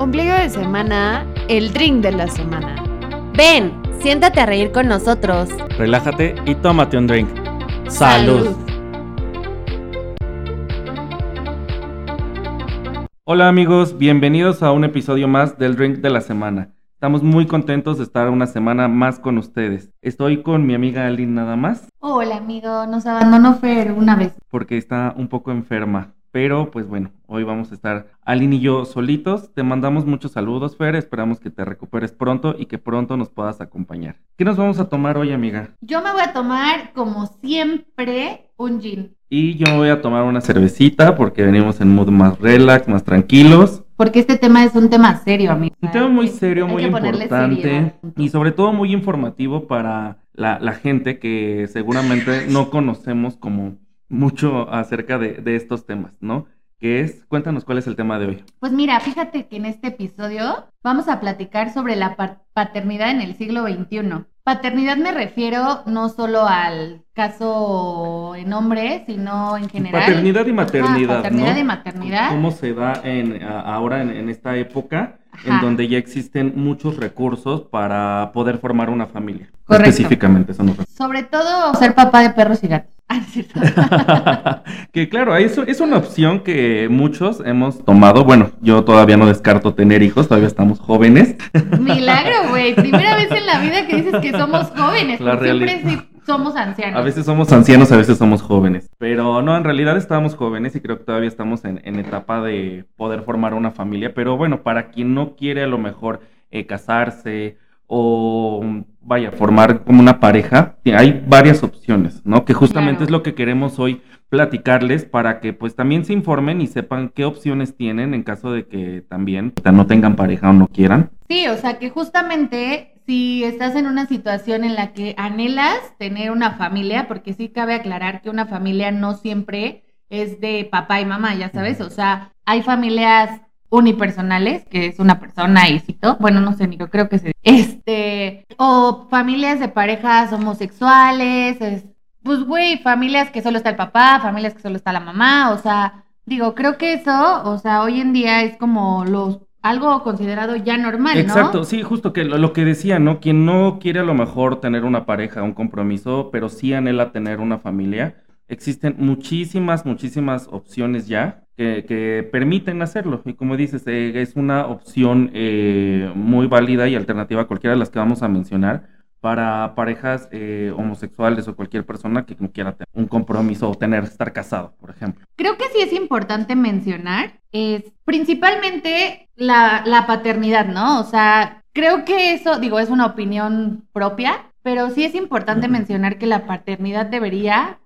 Ombligo de semana, el drink de la semana. Ven, siéntate a reír con nosotros. Relájate y tómate un drink. Salud. Hola amigos, bienvenidos a un episodio más del Drink de la Semana. Estamos muy contentos de estar una semana más con ustedes. Estoy con mi amiga Aline nada más. Hola amigo, nos abandonó Fer una vez. Porque está un poco enferma. Pero pues bueno, hoy vamos a estar Aline y yo solitos. Te mandamos muchos saludos, Fer. Esperamos que te recuperes pronto y que pronto nos puedas acompañar. ¿Qué nos vamos a tomar hoy, amiga? Yo me voy a tomar, como siempre, un gin. Y yo me voy a tomar una cervecita porque venimos en mood más relax, más tranquilos. Porque este tema es un tema serio, amigo. Un tema muy serio, muy importante y sobre todo muy informativo para la, la gente que seguramente no conocemos como mucho acerca de, estos temas, ¿no? Que es, cuéntanos cuál es el tema de hoy. Pues mira, fíjate que en este episodio vamos a platicar sobre la paternidad en el siglo XXI. Paternidad me refiero no solo al caso en hombre, sino en general. Paternidad y maternidad. paternidad y maternidad. ¿Cómo se da en, ahora en, esta época en donde ya existen muchos recursos para poder formar una familia? Correcto. Específicamente, eso Sobre todo ser papá de perros y gatos. Ah, que claro, eso es una opción que muchos hemos tomado. Bueno, yo todavía no descarto tener hijos, todavía estamos jóvenes. Milagro, güey. Primera vez en la vida que dices que somos jóvenes. siempre sí somos ancianos. A veces somos ancianos, a veces somos jóvenes. Pero no, en realidad estamos jóvenes y creo que todavía estamos en, etapa de poder formar una familia. Pero bueno, para quien no quiere a lo mejor eh, casarse o vaya, formar como una pareja, hay varias opciones, ¿no? Que justamente es lo que queremos hoy platicarles para que pues también se informen y sepan qué opciones tienen en caso de que también no tengan pareja o no quieran. Sí, o sea que justamente si estás en una situación en la que anhelas tener una familia, porque sí cabe aclarar que una familia no siempre es de papá y mamá, ya sabes, o sea, hay familias unipersonales, que es una persona y cito, bueno, no sé, ni yo creo que se, este, o familias de parejas homosexuales, pues güey, familias que solo está el papá, familias que solo está la mamá, o sea, digo, creo que eso, o sea, hoy en día es como los algo considerado ya normal, ¿no? Exacto, sí, justo que lo, que decía, ¿no? Quien no quiere a lo mejor tener una pareja, un compromiso, pero sí anhela tener una familia, existen muchísimas, muchísimas opciones ya que, permiten hacerlo. Y como dices, eh, es una opción eh, muy válida y alternativa a cualquiera de las que vamos a mencionar para parejas eh, homosexuales o cualquier persona que no quiera tener un compromiso o tener, estar casado, por ejemplo. Creo que sí es importante mencionar, es principalmente la, la paternidad, ¿no? O sea, creo que eso, digo, es una opinión propia, pero sí es importante mencionar que la paternidad debería,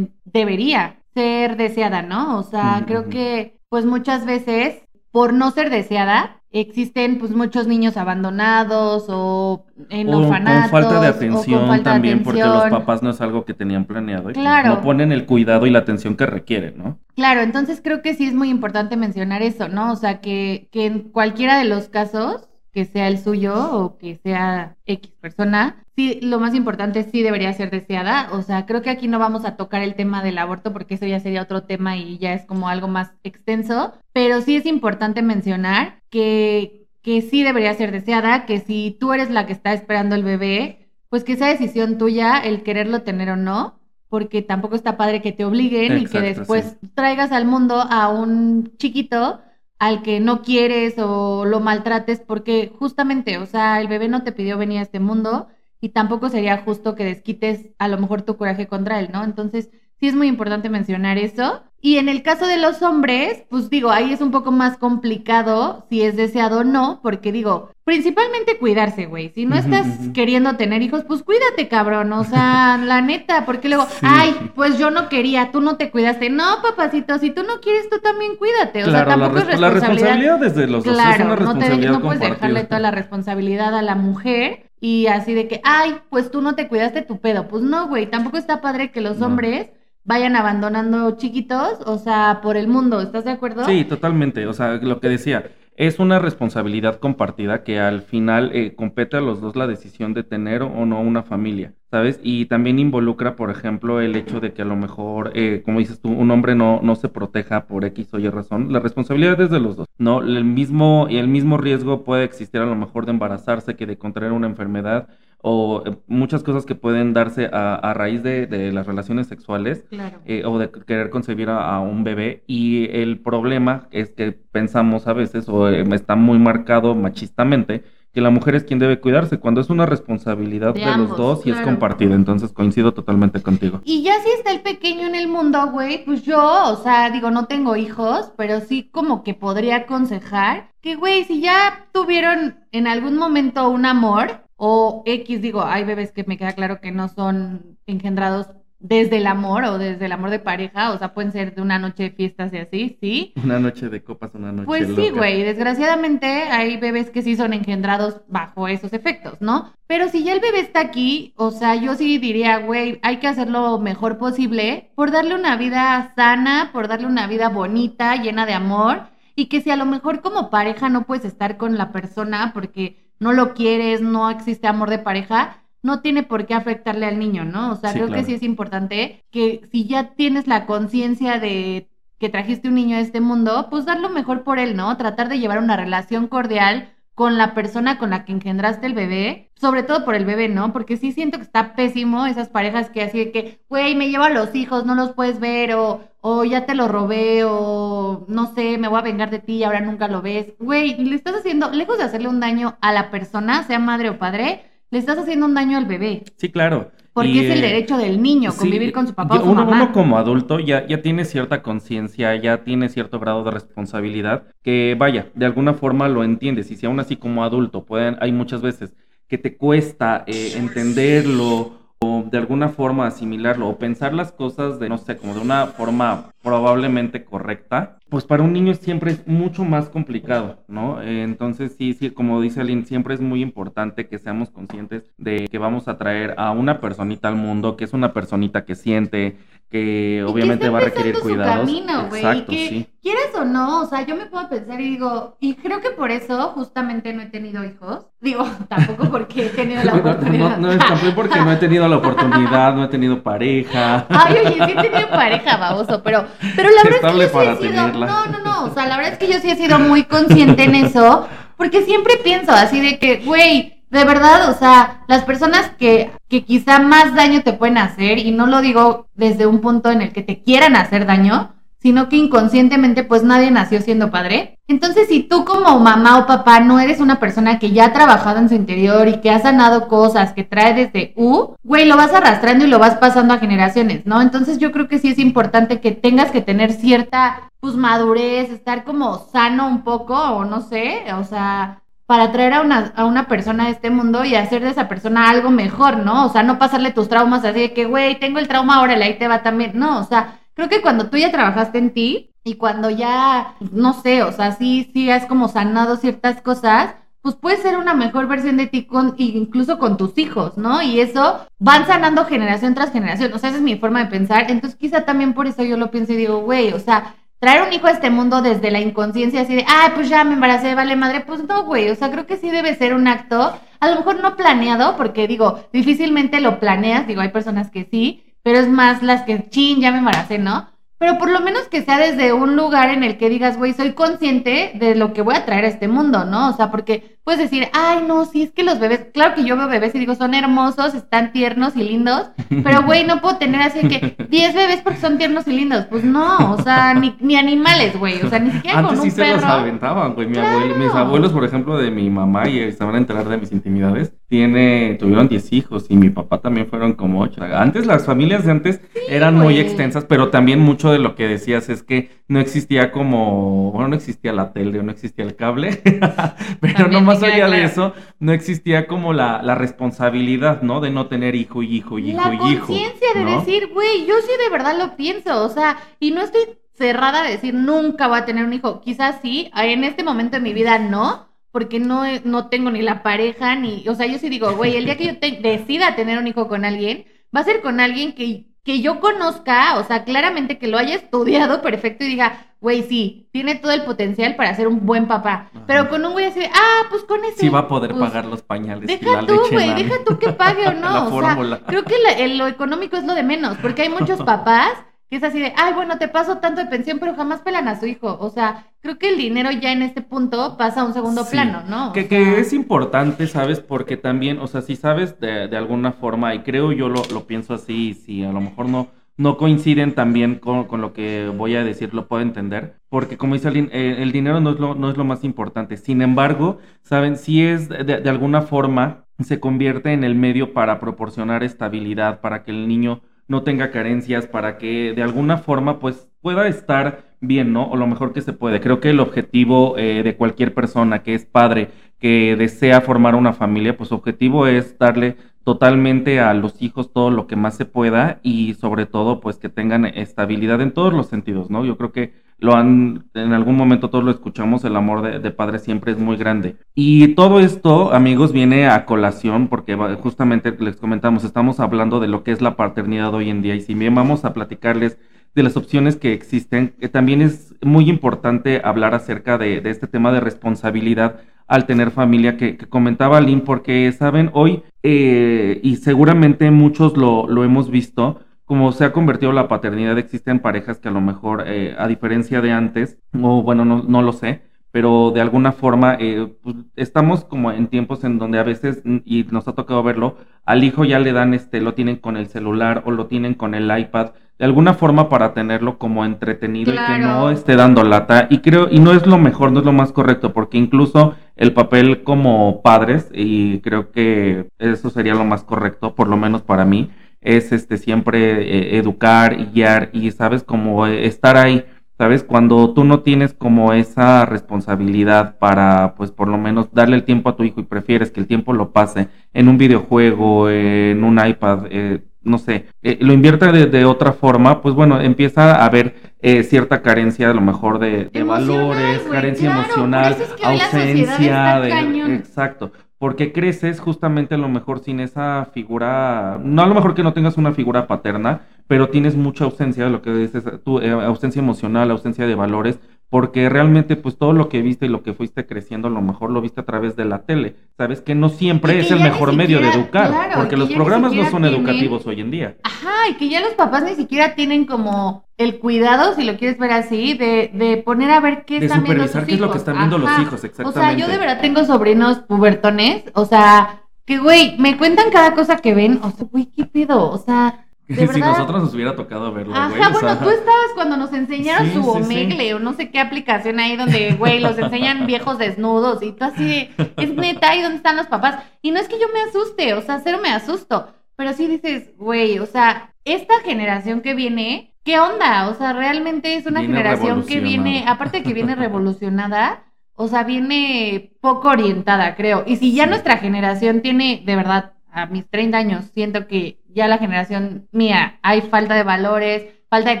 debería ser deseada, ¿no? O sea, creo que pues muchas veces por no ser deseada existen pues muchos niños abandonados o en o orfanatos con falta de atención también porque los papás no es algo que tenían planeado y pues, no ponen el cuidado y la atención que requieren, ¿no? Claro, entonces creo que sí es muy importante mencionar eso, ¿no? O sea, que, que en cualquiera de los casos que sea el suyo o que sea X persona, sí, lo más importante sí debería ser deseada. O sea, creo que aquí no vamos a tocar el tema del aborto porque eso ya sería otro tema y ya es como algo más extenso, pero sí es importante mencionar que, que sí debería ser deseada, que si tú eres la que está esperando el bebé, pues que sea decisión tuya el quererlo tener o no, porque tampoco está padre que te obliguen y que después traigas al mundo a un chiquito al que no quieres o lo maltrates, porque justamente, o sea, el bebé no te pidió venir a este mundo y tampoco sería justo que desquites a lo mejor tu coraje contra él, ¿no? Entonces, sí es muy importante mencionar eso. Y en el caso de los hombres, pues digo, ahí es un poco más complicado si es deseado o no, porque digo, principalmente cuidarse, güey. Si no estás queriendo tener hijos, pues cuídate, cabrón. O sea, la neta, porque luego, ay, pues yo no quería, tú no te cuidaste. No, papacito, si tú no quieres, tú también cuídate. O sea, tampoco es responsabilidad. La responsabilidad desde los dos es una responsabilidad no, no puedes dejarle toda la responsabilidad a la mujer y así de que, ay, pues tú no te cuidaste tu pedo. Pues no, güey, tampoco está padre que los hombres vayan abandonando chiquitos, o sea, por el mundo, ¿estás de acuerdo? Sí, totalmente, o sea, lo que decía, es una responsabilidad compartida que al final eh, compete a los dos la decisión de tener o no una familia, ¿sabes? Y también involucra, por ejemplo, el hecho de que a lo mejor, eh, como dices tú, un hombre no, no se proteja por X o Y razón. La responsabilidad es de los dos, ¿no? El mismo, el mismo riesgo puede existir a lo mejor de embarazarse que de contraer una enfermedad o eh, muchas cosas que pueden darse a, raíz de, las relaciones sexuales eh, o de querer concebir a, un bebé. Y el problema es que pensamos a veces, o eh, está muy marcado machistamente, que la mujer es quien debe cuidarse, cuando es una responsabilidad de, los dos y es compartida. Entonces coincido totalmente contigo. Y ya si está el pequeño en el mundo, güey, pues yo, o sea, digo, no tengo hijos, pero sí como que podría aconsejar que, güey, si ya tuvieron en algún momento un amor, o X, digo, hay bebés que me queda claro que no son engendrados desde el amor o desde el amor de pareja, o sea, pueden ser de una noche de fiestas y así, ¿sí? Una noche de copas, una noche Pues sí, güey, desgraciadamente hay bebés que sí son engendrados bajo esos efectos, ¿no? Pero si ya el bebé está aquí, o sea, yo sí diría, güey, hay que hacer lo mejor posible por darle una vida sana, por darle una vida bonita, llena de amor, y que si a lo mejor como pareja no puedes estar con la persona porque no lo quieres, no existe amor de pareja, no tiene por qué afectarle al niño, ¿no? O sea, creo que sí es importante que si ya tienes la conciencia de que trajiste un niño a este mundo, pues dar lo mejor por él, ¿no? Tratar de llevar una relación cordial con la persona con la que engendraste el bebé, sobre todo por el bebé, ¿no? Porque sí siento que está pésimo esas parejas que así de que, güey, me llevo a los hijos, no los puedes ver, o, o ya te lo robé, o no sé, me voy a vengar de ti y ahora nunca lo ves. Güey, le estás haciendo, lejos de hacerle un daño a la persona, sea madre o padre, le estás haciendo un daño al bebé. Sí, claro. Porque es el eh, derecho del niño, convivir con su papá o su uno, mamá. Uno como adulto ya, ya tiene cierta conciencia, ya tiene cierto grado de responsabilidad, que vaya, de alguna forma lo entiendes. Y si aún así como adulto pueden, hay muchas veces que te cuesta eh, entenderlo o de alguna forma asimilarlo o pensar las cosas de, no sé, como de una forma probablemente correcta, pues para un niño siempre es mucho más complicado, ¿no? entonces sí, sí, como dice Aline, siempre es muy importante que seamos conscientes de que vamos a traer a una personita al mundo, que es una personita que siente, que obviamente va a requerir cuidados. Exacto, sí. Quieres o no, o sea, yo me puedo pensar y digo, y creo que por eso justamente no he tenido hijos. Digo, tampoco porque he tenido la oportunidad. No, no, tampoco porque no he tenido la oportunidad, no he tenido pareja. Ay, oye, sí he tenido pareja, baboso, pero, pero la verdad es que yo sí he sido, no, no, no, o sea, la verdad es que yo sí he sido muy consciente en eso, porque siempre pienso así de que, güey, de verdad, o sea, las personas que, que quizá más daño te pueden hacer, y no lo digo desde un punto en el que te quieran hacer daño, sino que inconscientemente pues nadie nació siendo padre. Entonces, si tú como mamá o papá no eres una persona que ya ha trabajado en su interior y que ha sanado cosas que trae desde U, güey, lo vas arrastrando y lo vas pasando a generaciones, ¿no? Entonces, yo creo que sí es importante que tengas que tener cierta pues madurez, estar como sano un poco o no sé, o sea, para traer a una, a una persona a este mundo y hacer de esa persona algo mejor, ¿no? O sea, no pasarle tus traumas así de que, güey, tengo el trauma, ahora ahí te va también. No, o sea, creo que cuando tú ya trabajaste en ti y cuando ya, no sé, o sea, sí, sí has como sanado ciertas cosas, pues puedes ser una mejor versión de ti con, incluso con tus hijos, ¿no? Y eso van sanando generación tras generación. O sea, esa es mi forma de pensar. Entonces, quizá también por eso yo lo pienso y digo, güey, o sea, traer un hijo a este mundo desde la inconsciencia, así de, ah, pues ya me embaracé, vale madre, pues no, güey, o sea, creo que sí debe ser un acto, a lo mejor no planeado, porque digo, difícilmente lo planeas, digo, hay personas que sí, pero es más las que, chin, ya me embaracé, ¿no? Pero por lo menos que sea desde un lugar en el que digas, güey, soy consciente de lo que voy a traer a este mundo, ¿no? O sea, porque puedes decir, ay, no, sí, es que los bebés, claro que yo veo bebés y digo, son hermosos, están tiernos y lindos, pero, güey, no puedo tener así que 10 bebés porque son tiernos y lindos. Pues no, o sea, ni, ni animales, güey, o sea, ni siquiera Antes con un sí se los aventaban, güey. Mi mis abuelos, por ejemplo, de mi mamá, y se van a enterar de mis intimidades, tiene, tuvieron 10 hijos y mi papá también fueron como 8. Antes las familias de antes eran muy extensas, pero también mucho de lo que decías es que no existía como, bueno, no existía la tele, no existía el cable, pero no más allá de eso, no existía como la, la, responsabilidad, ¿no? De no tener hijo y hijo y hijo y hijo. La conciencia de decir, güey, yo sí de verdad lo pienso, o sea, y no estoy cerrada de decir nunca voy a tener un hijo, quizás sí, en este momento de mi vida no, porque no, no tengo ni la pareja, ni, o sea, yo sí digo, güey, el día que yo decida tener un hijo con alguien, va a ser con alguien que que yo conozca, o sea, claramente que lo haya estudiado perfecto y diga, güey, sí, tiene todo el potencial para ser un buen papá. Pero con un güey así, ah, pues con ese. Sí va a poder pues, pagar los pañales. Deja tú, güey, deja tú que pague o no. o sea, creo que lo económico es lo de menos, porque hay muchos papás es así de, ay, bueno, te paso tanto de pensión, pero jamás pelan a su hijo. O sea, creo que el dinero ya en este punto pasa a un segundo plano, ¿no? que, que, es importante, ¿sabes? Porque también, o sea, si sabes de, de alguna forma, y creo yo lo, lo pienso así, si a lo mejor no no coinciden también con, con, lo que voy a decir, lo puedo entender, porque como dice alguien, eh, el dinero no es, lo, no es lo más importante. Sin embargo, saben, si es de, de, alguna forma se convierte en el medio para proporcionar estabilidad, para que el niño no tenga carencias, para que de alguna forma pues pueda estar bien, ¿no? O lo mejor que se puede. Creo que el objetivo eh, de cualquier persona que es padre, que desea formar una familia, pues su objetivo es darle totalmente a los hijos todo lo que más se pueda y sobre todo pues que tengan estabilidad en todos los sentidos, ¿no? Yo creo que lo han, en algún momento todos lo escuchamos, el amor de, de, padre siempre es muy grande. Y todo esto, amigos, viene a colación porque justamente les comentamos, estamos hablando de lo que es la paternidad hoy en día y si bien vamos a platicarles de las opciones que existen, que también es muy importante hablar acerca de, de este tema de responsabilidad al tener familia que, comentaba Lynn, porque saben, hoy, eh, y seguramente muchos lo, lo, hemos visto, como se ha convertido la paternidad, existen parejas que a lo mejor, eh, a diferencia de antes, o bueno, no, no lo sé, pero de alguna forma eh, pues, estamos como en tiempos en donde a veces, y nos ha tocado verlo, al hijo ya le dan, este, lo tienen con el celular o lo tienen con el iPad, de alguna forma para tenerlo como entretenido y que no esté dando lata. Y creo, y no es lo mejor, no es lo más correcto, porque incluso el papel como padres, y creo que eso sería lo más correcto, por lo menos para mí, es este siempre eh, educar y guiar y sabes como estar ahí ¿sabes? Cuando tú no tienes como esa responsabilidad para, pues por lo menos darle el tiempo a tu hijo y prefieres que el tiempo lo pase en un videojuego, en un iPad, eh, no sé, eh, lo invierta de, otra forma, pues bueno, empieza a haber eh, cierta carencia a lo mejor de, valores, carencia emocional, ausencia de... Exacto porque creces justamente a lo mejor sin esa figura, no a lo mejor que no tengas una figura paterna, pero tienes mucha ausencia de lo que dices tú, eh, ausencia emocional, ausencia de valores, porque realmente pues todo lo que viste y lo que fuiste creciendo a lo mejor lo viste a través de la tele. Sabes que no siempre es el mejor medio de educar, porque los programas no son educativos hoy en día. Ajá, y que ya los papás ni siquiera tienen como el cuidado, si lo quieres ver así, de, de poner a ver qué están viendo sus qué es lo que están viendo los hijos, exactamente. O sea, yo de verdad tengo sobrinos pubertones, o sea, que güey, me cuentan cada cosa que ven, o sea, güey, ¿qué pido? O sea, si nosotros nos hubiera tocado verlo, Ajá, bueno, tú estabas cuando nos enseñaron su Omegle o no sé qué aplicación ahí donde, güey, los enseñan viejos desnudos y tú así, es neta, ahí donde están los papás. Y no es que yo me asuste, o sea, cero me asusto, pero sí dices, güey, o sea, esta generación que viene, ¿qué onda? O sea, realmente es una generación que viene, aparte de que viene revolucionada, o sea, viene poco orientada, creo. Y si ya nuestra generación tiene, de verdad, a mis 30 años, siento que ya la generación mía hay falta de valores, falta de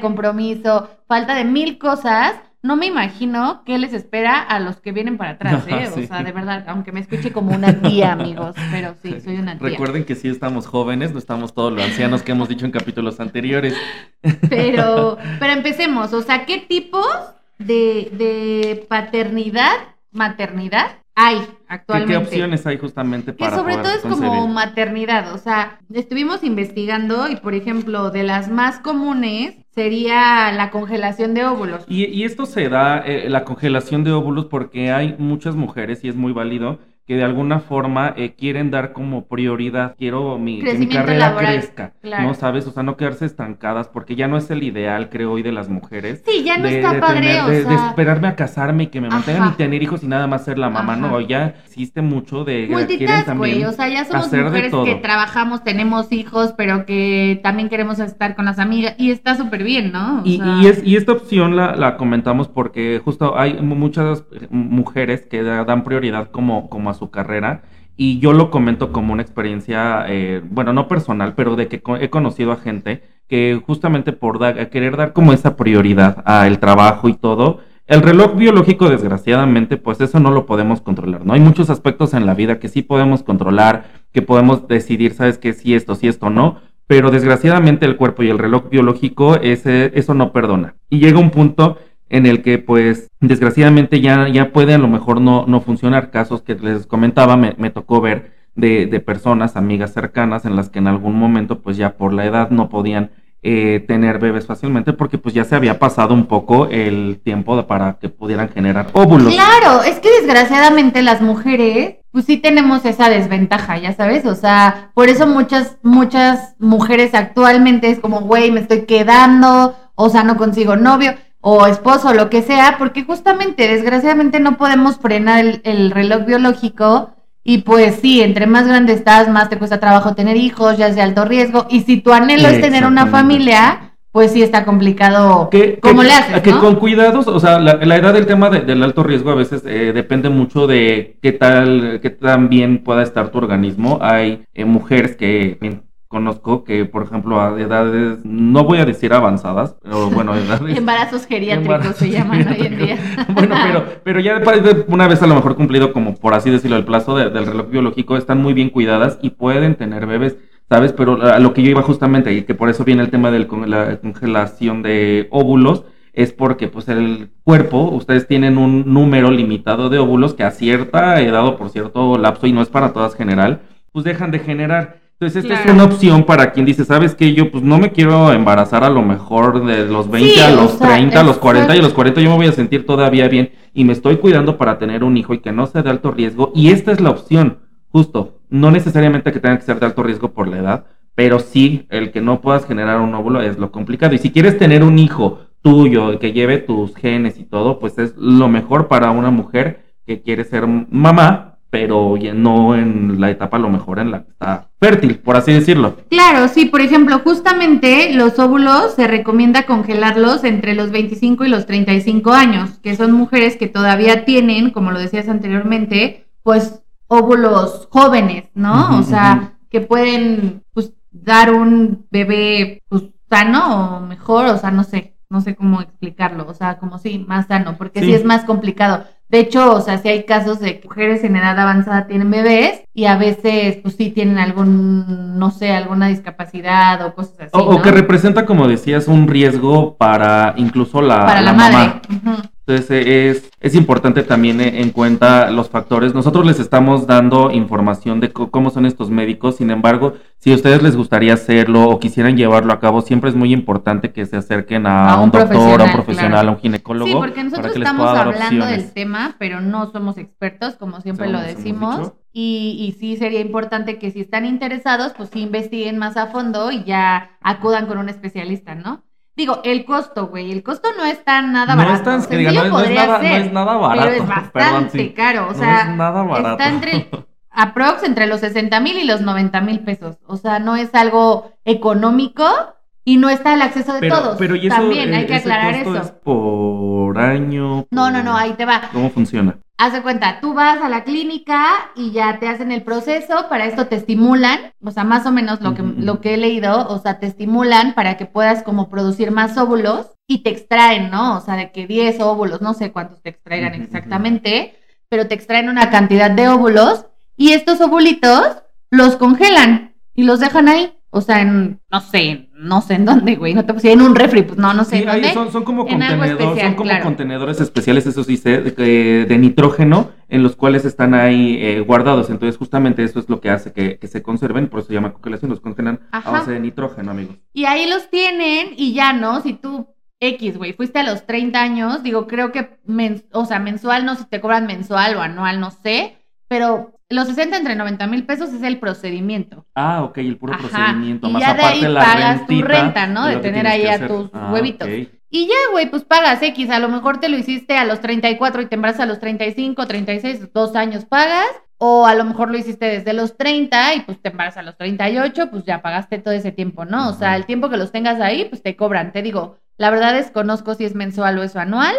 compromiso, falta de mil cosas, no me imagino qué les espera a los que vienen para atrás, ¿eh? O sea, de verdad, aunque me escuche como una tía, amigos, pero sí, soy una tía. Recuerden que sí estamos jóvenes, no estamos todos los ancianos que hemos dicho en capítulos anteriores. Pero, pero empecemos, o sea, ¿qué tipos de, de paternidad, maternidad hay actualmente. ¿Qué, opciones hay justamente para Que sobre todo es como maternidad, o sea, estuvimos investigando y por ejemplo, de las más comunes sería la congelación de óvulos. Y, esto se da, eh, la congelación de óvulos, porque hay muchas mujeres, y es muy válido, que de alguna forma eh, quieren dar como prioridad, quiero mi, que mi carrera crezca, ¿no sabes? O sea, no quedarse estancadas, porque ya no es el ideal, creo, hoy de las mujeres. Sí, ya no está padre, o de, esperarme a casarme y que me mantengan y tener hijos y nada más ser la mamá, no, ya existe mucho de... Multitask, güey, o sea, ya somos mujeres que trabajamos, tenemos hijos, pero que también queremos estar con las amigas y está súper bien, ¿no? y, y, es, y esta opción la, la comentamos porque justo hay muchas mujeres que dan prioridad como, como su carrera. Y yo lo comento como una experiencia, eh, bueno, no personal, pero de que he conocido a gente que justamente por querer dar como esa prioridad al trabajo y todo, el reloj biológico, desgraciadamente, pues eso no lo podemos controlar, ¿no? Hay muchos aspectos en la vida que sí podemos controlar, que podemos decidir, ¿sabes qué? Si esto, si esto no, pero desgraciadamente el cuerpo y el reloj biológico, ese, eso no perdona. Y llega un punto en el que pues desgraciadamente ya, ya puede a lo mejor no, no funcionar. Casos que les comentaba, me, me tocó ver de, de, personas, amigas cercanas, en las que en algún momento pues ya por la edad no podían eh, tener bebés fácilmente porque pues ya se había pasado un poco el tiempo para que pudieran generar óvulos. Claro, es que desgraciadamente las mujeres pues sí tenemos esa desventaja, ya sabes, o sea, por eso muchas, muchas mujeres actualmente es como, güey, me estoy quedando, o sea, no consigo novio o esposo, lo que sea, porque justamente, desgraciadamente, no podemos frenar el, el, reloj biológico. Y pues sí, entre más grande estás, más te cuesta trabajo tener hijos, ya es de alto riesgo. Y si tu anhelo es tener una familia, pues sí está complicado. Que, ¿Cómo que, le haces? Que ¿no? con cuidados, o sea, la, la edad del tema de, del alto riesgo a veces eh, depende mucho de qué tal, qué tan bien pueda estar tu organismo. Hay eh, mujeres que conozco que, por ejemplo, a edades, no voy a decir avanzadas, pero bueno, edades. Embarazos geriátricos Embarazos se llaman hoy en día. bueno, pero, pero ya una vez a lo mejor cumplido, como por así decirlo, el plazo de, del reloj biológico, están muy bien cuidadas y pueden tener bebés. ¿sabes? Pero a lo que yo iba justamente, y que por eso viene el tema de la congelación de óvulos, es porque pues el cuerpo, ustedes tienen un número limitado de óvulos que a cierta edad o por cierto lapso, y no es para todas general, pues dejan de generar. Entonces, esta claro. es una opción para quien dice, ¿sabes qué? Yo pues no me quiero embarazar a lo mejor de los 20 sí, a los o sea, 30, a los 40 y a los 40 yo me voy a sentir todavía bien y me estoy cuidando para tener un hijo y que no sea de alto riesgo. Y esta es la opción, justo. No necesariamente que tenga que ser de alto riesgo por la edad, pero sí el que no puedas generar un óvulo es lo complicado. Y si quieres tener un hijo tuyo que lleve tus genes y todo, pues es lo mejor para una mujer que quiere ser mamá, pero ya no en la etapa a lo mejor en la que está fértil, por así decirlo. Claro, sí, por ejemplo, justamente los óvulos se recomienda congelarlos entre los 25 y los 35 años, que son mujeres que todavía tienen, como lo decías anteriormente, pues óvulos jóvenes, ¿no? Uh -huh, o sea, uh -huh. que pueden pues dar un bebé pues sano o mejor, o sea, no sé, no sé cómo explicarlo, o sea, como sí, más sano, porque sí, sí es más complicado. De hecho, o sea, sí hay casos de mujeres en edad avanzada tienen bebés y a veces, pues sí tienen algún, no sé, alguna discapacidad o cosas así. O, ¿no? o que representa, como decías, un riesgo para incluso la, para la, la madre. mamá. Uh -huh. Entonces es, es importante también en cuenta los factores. Nosotros les estamos dando información de cómo son estos médicos, sin embargo, si a ustedes les gustaría hacerlo o quisieran llevarlo a cabo, siempre es muy importante que se acerquen a, A un, un doctor, a un profesional, claro. a un ginecólogo. Sí, porque nosotros para que les estamos dar hablando opciones. del tema, pero no somos expertos, como siempre lo decimos. Y, y sí sería importante que si están interesados, pues sí investiguen más a fondo y ya acudan con un especialista, ¿no? Digo, el costo, güey, el costo no está nada No barato. es tan- diga, Sencillo no es- no es podría nada- no es nada barato, Pero es bastante perdón, sí. caro, o No sea, es nada barato. está entre, aprox entre los 60 mil y los 90 mil pesos. O sea, no es algo económico y no está al acceso de Pero, todos. pero y eso, También hay eh, que aclarar eso. es por año. No, no, no, ahí te va. ¿Cómo funciona? Haz de cuenta, tú vas a la clínica y ya te hacen el proceso, para esto te estimulan, o sea, más o menos lo que, lo que he leído, o sea, te estimulan para que puedas como producir más óvulos y te extraen, ¿no? O sea, de que 10 óvulos, no sé cuántos te extraigan exactamente, pero te extraen una cantidad de óvulos y estos ovulitos los congelan y los dejan ahí. O sea, en, no sé, no sé en dónde, güey, no te puse en un refri, pues no, no sé Sí, en dónde. son, son como contenedores, especial, son como claro. contenedores especiales, eso sí de, de nitrógeno, en los cuales están ahí eh, guardados. Entonces, justamente eso es lo que hace que, que se conserven, por eso se llama congelación, los congelan Ajá. a base de nitrógeno, amigos. Y ahí los tienen y ya, ¿no? Si tú X, güey, fuiste a los 30 años, digo, creo que, o sea, mensual, no sé si te cobran mensual o anual, no sé, pero los 60 entre 90 mil pesos es el procedimiento. Ah, ok, el puro Ajá. procedimiento, Y más ya de aparte ahí la pagas tu renta, ¿no? De tener ahí a hacer. tus Ah, huevitos. ok. Y ya, güey, pues pagas X, a lo mejor te lo hiciste a los 34 y te embarazas a los 35, 36, dos años pagas, o a lo mejor lo hiciste desde los 30 y pues te embarazas a los 38, pues ya pagaste todo ese tiempo, ¿no? O sea, el tiempo que los tengas ahí, pues te cobran. Te digo, la verdad desconozco si es mensual o es anual,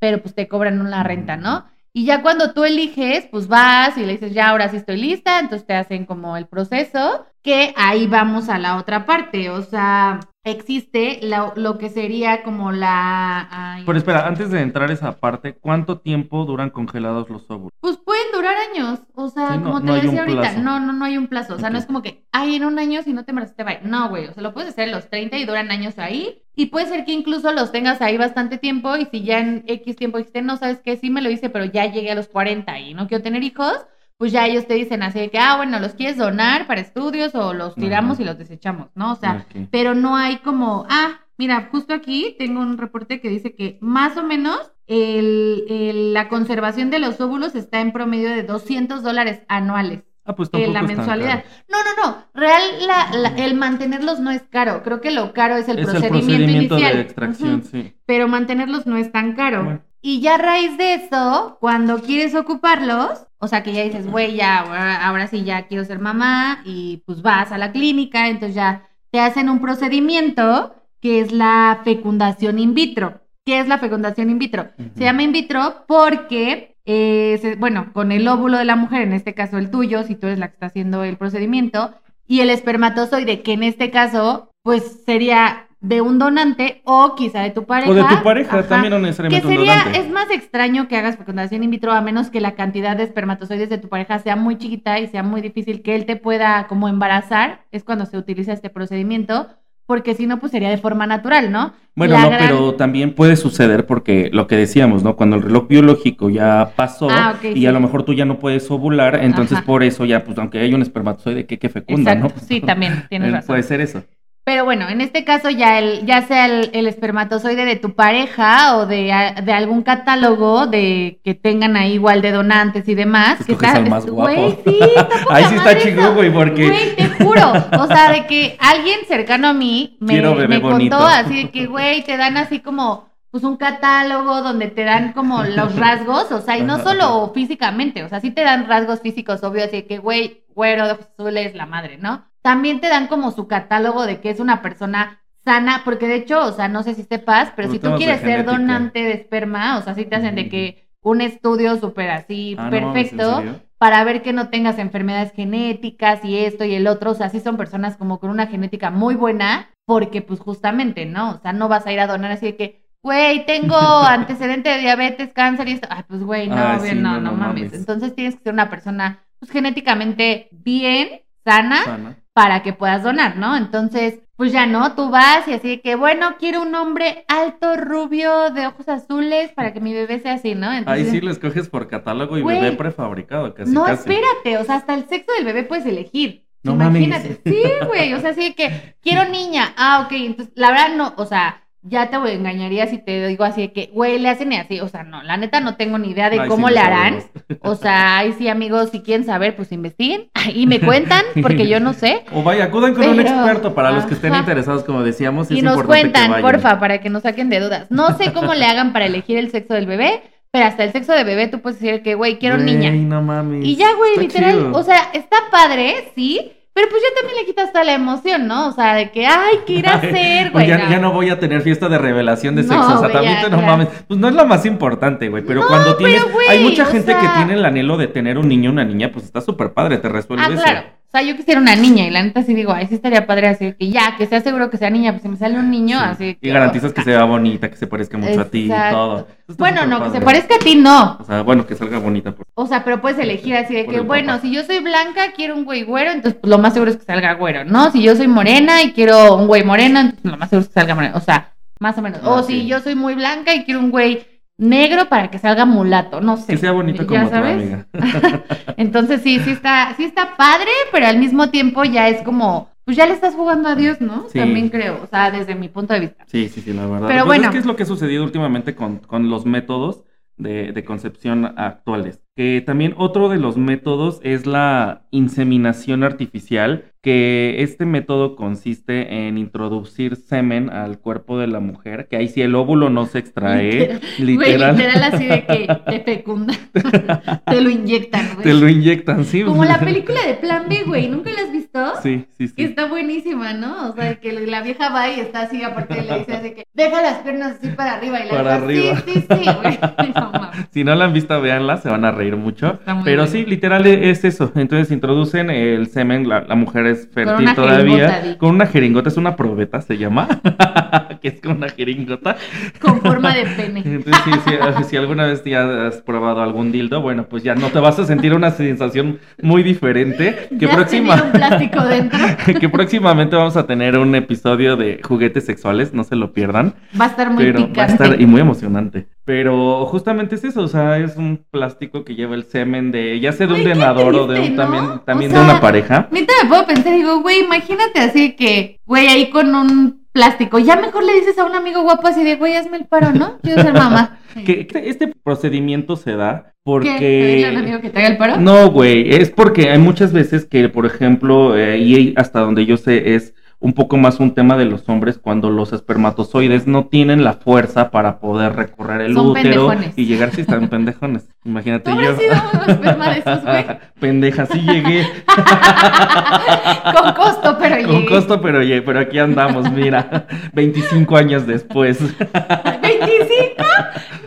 pero pues te cobran una renta, ¿no? Y ya cuando tú eliges, pues vas y le dices, ya ahora sí estoy lista, entonces te hacen como el proceso, que ahí vamos a la otra parte, o sea, existe la- lo que sería como la... ay, Pero espera, antes de entrar a esa parte, ¿cuánto tiempo duran congelados los óvulos? Pues pueden durar años, o sea, Sí, no- como te no decía ahorita, plazo. no, no, no hay un plazo, o sea, no es como que, ay, en un año si no te embarazaste, bye. No, güey, o sea, lo puedes hacer a los 30 y duran años ahí, y puede ser que incluso los tengas ahí bastante tiempo, y si ya en X tiempo dijiste, no, sabes qué, sí me lo hice, pero ya llegué a los 40 y no quiero tener hijos, pues ya ellos te dicen así de que, ah, bueno, los quieres donar para estudios o los tiramos Ajá. y los desechamos, ¿no? O sea, pero no hay como, ah, mira, justo aquí tengo un reporte que dice que más o menos el- el- la conservación de los óvulos está en promedio de 200 dólares anuales Ah, pues en tampoco la mensualidad. No, no, no, real, la- la- el mantenerlos no es caro, creo que lo caro es el es el procedimiento, procedimiento inicial. de extracción, sí. Pero mantenerlos no es tan caro. Bueno. Y ya a raíz de eso, cuando quieres ocuparlos, o sea que ya dices, güey, ya, ahora, ahora sí ya quiero ser mamá, y pues vas a la clínica, entonces ya te hacen un procedimiento que es la fecundación in vitro. ¿Qué es la fecundación in vitro? Se llama in vitro porque, eh, se- bueno, con el óvulo de la mujer, en este caso el tuyo, si tú eres la que está haciendo el procedimiento, y el espermatozoide, que en este caso, pues sería de un donante o quizá de tu pareja. O de tu pareja, Ajá. también no Que necesariamente un sería, donante. es más extraño que hagas fecundación in vitro a menos que la cantidad de espermatozoides de tu pareja sea muy chiquita y sea muy difícil que él te pueda como embarazar, es cuando se utiliza este procedimiento, porque si no, pues sería de forma natural, ¿no? Bueno, La no, gran- pero también puede suceder porque lo que decíamos, ¿no? Cuando el reloj biológico ya pasó Ah, y sí. a lo mejor tú ya no puedes ovular, entonces Ajá. por eso ya, pues aunque hay un espermatozoide que, que fecunda, Exacto, ¿no? sí, también, tienes razón. Puede ser eso. Pero bueno, en este caso ya el, ya sea el, el espermatozoide de tu pareja o de, de algún catálogo de que tengan ahí igual de donantes y demás. que Escoges al más guapo. sí, está Ahí sí está eso. güey, porque- Güey, te juro. O sea, de que alguien cercano a mí me, me contó así de que, güey, te dan así como pues un catálogo donde te dan como los rasgos, o sea, y no solo físicamente, o sea, sí te dan rasgos físicos obvios, así de que, güey, güero de ojos azules, la madre, ¿no? También te dan como su catálogo de que es una persona sana, porque de hecho, o sea, no sé si sepas, pero si tú quieres ser donante de esperma, o sea, sí te hacen de que un estudio súper así, Ah, no mames, ¿en perfecto, para ver que no tengas enfermedades genéticas y esto y el otro, o sea, sí son personas como con una genética muy buena, porque pues justamente, ¿no? O sea, no vas a ir a donar así de que, güey, tengo antecedente de diabetes, cáncer y esto, ay, pues güey, no, Ah, bien, sí, no, no, no, no mames. mames. Entonces tienes que ser una persona pues genéticamente bien, sana, Sana. Para que puedas donar, ¿no? Entonces, pues ya no, tú vas y así de que, bueno, quiero un hombre alto, rubio, de ojos azules, para que mi bebé sea así, ¿no? Ahí sí lo escoges por catálogo y bebé prefabricado, casi no, casi. espérate, o sea, hasta el sexo del bebé puedes elegir. No Imagínate. mames. Sí, güey, o sea, así de que quiero niña. Ah, ok, entonces, la verdad no, o sea, ya te engañaría si te digo así de que, güey, le hacen así, o sea, no, la neta no tengo ni idea de Ay, cómo sí, le harán. sabemos. O sea, ahí sí, amigos, si quieren saber, pues investiguen y me cuentan, porque yo no sé. O vaya, acudan con un experto para los que estén ajá. interesados, como decíamos. Y es nos cuentan, porfa, para que nos saquen de dudas. No sé cómo le hagan para elegir el sexo del bebé, pero hasta el sexo de bebé tú puedes decir que, güey, quiero Güey, niña. no mames. Y ya, güey, literal, chido. o sea, está padre, sí, pero pues ya también le quitas toda la emoción, ¿no? O sea, de que, ay, ¿qué ir a hacer, güey? ya, ya no voy a tener fiesta de revelación de No, sexo. o sea, güey, también ya, te no mames. Pues no es lo más importante, güey. Pero No, cuando tienes. pero, güey, hay mucha gente sea- que tiene el anhelo de tener un niño o una niña, pues está súper padre, te resuelve Ah, eso. claro. O sea, yo quisiera una niña y la neta sí digo, ay, sí estaría padre así que ya, que sea seguro que sea niña, pues si me sale un niño, Sí. así Y garantizas que sea bonita, que se parezca mucho a ti y todo. Bueno, no, que se parezca a ti, no. O sea, bueno, que salga bonita. Pues. O sea, pero puedes elegir así de Por que, bueno, papá. si yo soy blanca, quiero un güey güero, entonces pues, lo más seguro es que salga güero, ¿no? Si yo soy morena y quiero un güey moreno, entonces lo más seguro es que salga moreno. O sea, más o menos. Ah, o sí. si yo soy muy blanca y quiero un güey negro para que salga mulato, no sé. Que sea bonito ¿Ya como tu amiga. Entonces sí, sí está, sí está padre, pero al mismo tiempo ya es como, pues ya le estás jugando a Dios, ¿no? Sí. También creo, o sea, desde mi punto de vista. Sí, sí, sí, la verdad. Pero Pues bueno. Es que es lo que ha sucedido últimamente con, con los métodos de, de concepción actuales. Que también otro de los métodos es la inseminación artificial, que este método consiste en introducir semen al cuerpo de la mujer, que ahí sí el óvulo no se extrae, literal, Güey, literal así de que te fecunda. te lo inyectan, güey. te lo inyectan, sí. Como la película de Plan B, güey, ¿nunca la has visto? Sí, sí, Que sí. está buenísima, ¿no? O sea, que la vieja va y está así, aparte le dice así que deja las piernas así para arriba y la Para arriba. Sí, sí, sí, güey. No. Si no la han visto, véanla, se van a reír mucho. Pero sí, literal e- es eso. Entonces introducen el semen, la, la mujer eres Con fértil todavía, di. con una jeringota, es una probeta, se llama, que es con una jeringota. Con forma de pene. Entonces, sí, sí, ah, si alguna vez ya has probado algún dildo, bueno, pues ya no te vas a sentir una sensación muy diferente. Que, ¿Ya has tenido próxima, un plástico dentro? que próximamente vamos a tener un episodio de juguetes sexuales, no se lo pierdan. Va a estar muy pero picante. va a estar y muy emocionante. Pero justamente es eso, o sea, es un plástico que lleva el semen de, ya sea de un qué denador o de un ¿no? también, O también sea, de una pareja. Neta me puedo pensar, digo, güey, imagínate así que, güey, ahí con un plástico. Ya mejor le dices a un amigo guapo así de, güey, hazme el paro, ¿no? Quiero ser mamá. Que este- este procedimiento se da ¿Qué? porque... ¿Pedirle a un amigo que te haga el paro? No, güey, es porque hay muchas veces que, por ejemplo, eh, y hasta donde yo sé es un poco más un tema de los hombres cuando los espermatozoides no tienen la fuerza para poder recorrer el Son útero pendejones. y llegar si están pendejones. Imagínate ¿Tú yo. esos? Pendeja, sí llegué. Con costo, pero Con llegué. costo, pero, llegué, pero aquí andamos, mira. 25 años después. ¿25?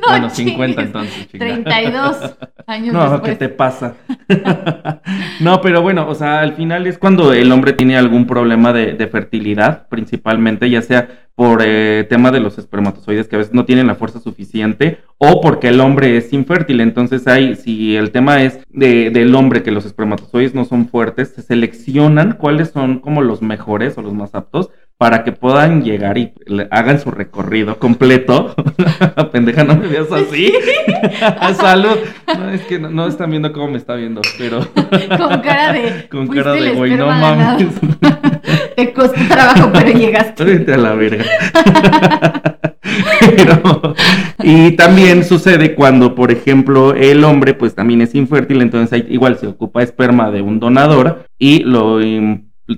No, bueno, 50 chingues. entonces, chinga. 32 años No, después. ¿qué te pasa? no, pero bueno, o sea, al final es cuando el hombre tiene algún problema de, de fertilidad, principalmente, ya sea por eh, tema de los espermatozoides que a veces no tienen la fuerza suficiente o porque el hombre es infértil. Entonces, hay, si el tema es de, del hombre que los espermatozoides no son fuertes, se seleccionan cuáles son como los mejores o los más aptos para que puedan llegar y hagan su recorrido completo. Pendeja, no me veas así. Salud. No, es que no, no están viendo cómo me está viendo, pero Con cara de. con "Fuiste cara de güey, no esperma ganado". mames. Te costó trabajo, pero llegaste. Vete a la verga. Pero, y también sucede cuando, por ejemplo, el hombre pues también es infértil, entonces igual se ocupa esperma de un donador y lo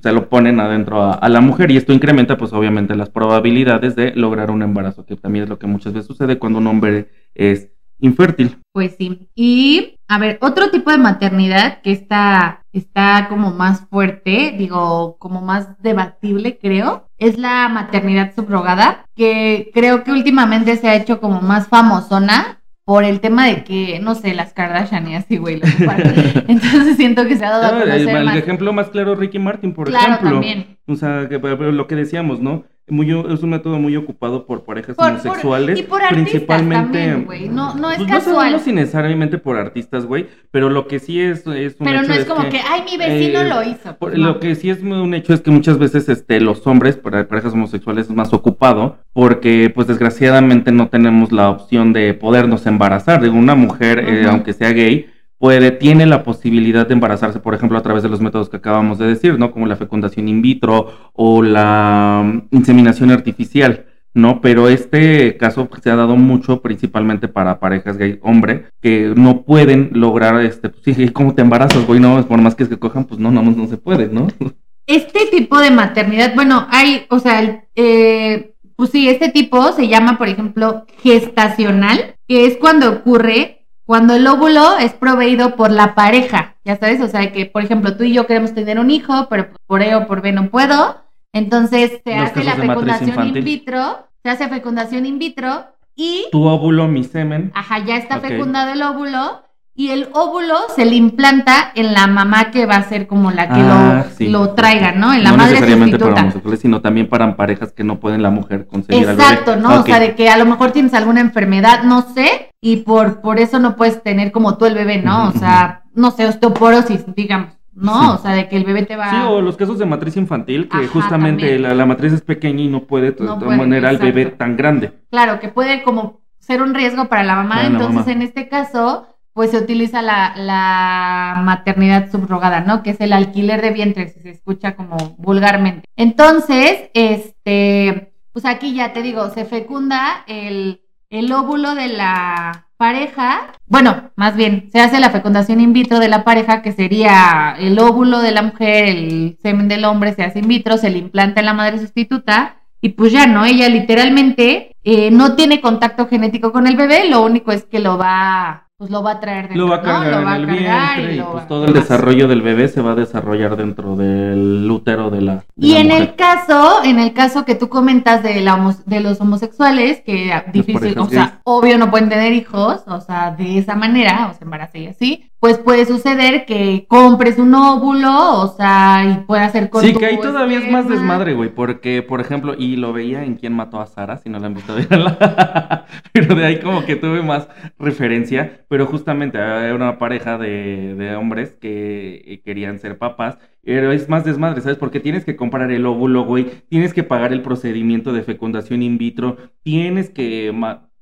se lo ponen adentro a, a la mujer y esto incrementa pues obviamente las probabilidades de lograr un embarazo, que también es lo que muchas veces sucede cuando un hombre es infértil. Pues sí. Y, a ver, otro tipo de maternidad que está, está como más fuerte, digo, como más debatible, creo, es la maternidad subrogada, que creo que últimamente se ha hecho como más famosona por el tema de que, no sé, las Kardashian y así, güey. Entonces siento que se ha dado a el, conocer el más. ejemplo más claro Ricky Martin, por Claro, ejemplo. también. O sea, que, lo que decíamos, ¿no? Muy, es un método muy ocupado por parejas Por- por- homosexuales. y por artistas principalmente. también, güey. No, no es pues casual. sabemos si necesariamente por artistas, güey. Pero lo que sí es, es un pero hecho no es como que, ay, mi vecino eh, lo hizo. por- Pues no. Lo que sí es un hecho es que muchas veces este, los hombres, para parejas homosexuales, es más ocupado porque, pues desgraciadamente, no tenemos la opción de podernos embarazar. De una mujer, eh, aunque sea gay, puede, tiene la posibilidad de embarazarse, por ejemplo, a través de los métodos que acabamos de decir, ¿no? Como la fecundación in vitro o la mm, inseminación artificial. ¿no? Pero este caso se ha dado mucho principalmente para parejas gay hombre que no pueden lograr este, pues sí, ¿cómo te embarazas, güey? No, por más que se cojan, pues no, no, no se puede, ¿no? Este tipo de maternidad, bueno, hay, o sea, eh, pues sí, este tipo se llama, por ejemplo, gestacional, que es cuando ocurre cuando el óvulo es proveído por la pareja, ya sabes, o sea, que por ejemplo tú y yo queremos tener un hijo, pero por E o por B no puedo, entonces se Los hace la fecundación in vitro, se hace fecundación in vitro y, Tu óvulo, mi semen. ajá, ya está fecundado el óvulo y el óvulo se le implanta en la mamá que va a ser como la que Ah, lo, sí. lo traiga, ¿no? En la no madre necesariamente para homosexuales, sino también para parejas que no pueden la mujer conseguir al Exacto, bebé. ¿no? O sea, de que a lo mejor tienes alguna enfermedad, no sé, y por, por eso no puedes tener como tú el bebé, ¿no? O sea, no sé, osteoporosis, digamos, ¿no? Sí. O sea, de que el bebé te va... Sí, o los casos de matriz infantil, que Ajá, justamente la, la matriz es pequeña y no puede No manera al bebé tan grande. Claro, que puede como ser un riesgo para la mamá, Para la entonces mamá. en este caso, pues se utiliza la, maternidad subrogada, ¿no? Que es el alquiler de vientre, si se escucha como vulgarmente. Entonces, este, pues aquí ya te digo, se fecunda el, el óvulo de la pareja, bueno, más bien, se hace la fecundación in vitro de la pareja, que sería el óvulo de la mujer, el semen del hombre se hace in vitro, se le implanta en la madre sustituta, y pues ya, ¿no? Ella literalmente eh, no tiene contacto genético con el bebé, lo único es que lo va, pues lo va a traer dentro, Lo va a Lo en va a el cargar vientre y, lo pues va- todo el desarrollo del bebé se va a desarrollar dentro del útero de la de Y la en mujer. el caso, en el caso que tú comentas de, la homo- de los homosexuales, que difícil, o sea, obvio no pueden tener hijos, o sea, de esa manera, o se embarazan y así, pues puede suceder que compres un óvulo, o sea, y pueda ser con Sí, que ahí todavía es más desmadre, güey, porque, por ejemplo, y lo veía en Quién mató a Sara, si no la han visto, pero de ahí como que tuve más referencia, pero justamente era una pareja de, de hombres que eh, querían ser papás, pero es más desmadre, ¿sabes? Porque tienes que comprar el óvulo, güey, tienes que pagar el procedimiento de fecundación in vitro, tienes que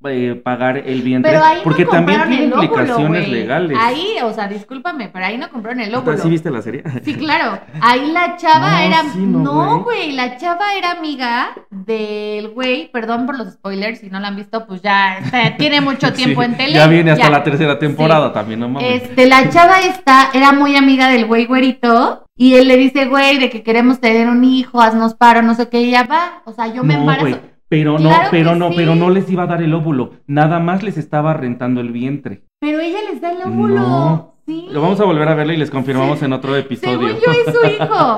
eh, pagar el vientre, Pero ahí porque no también compraron tiene el óvulo, implicaciones legales. Ahí, o sea, discúlpame, pero ahí no compraron el óvulo. ¿Sí viste la serie? Sí, claro. Ahí la chava No, era. sí, no, no, güey. La chava era amiga del güey. Perdón por los spoilers. Si no la han visto, pues ya está- tiene mucho tiempo Sí, en tele. Ya viene hasta ya. la tercera temporada también, no mames. Este, la chava esta era muy amiga del güey güerito. Y él le dice, güey, de que queremos tener un hijo, haznos paro, no sé qué. Y ella va. O sea, yo me no, embarazo. Pero no, pero no, sí. pero no les iba a dar el óvulo. Nada más les estaba rentando el vientre. Pero ella les da el óvulo. No. Sí. Lo vamos a volver a verlo y les confirmamos en otro Según episodio. yo es su hijo.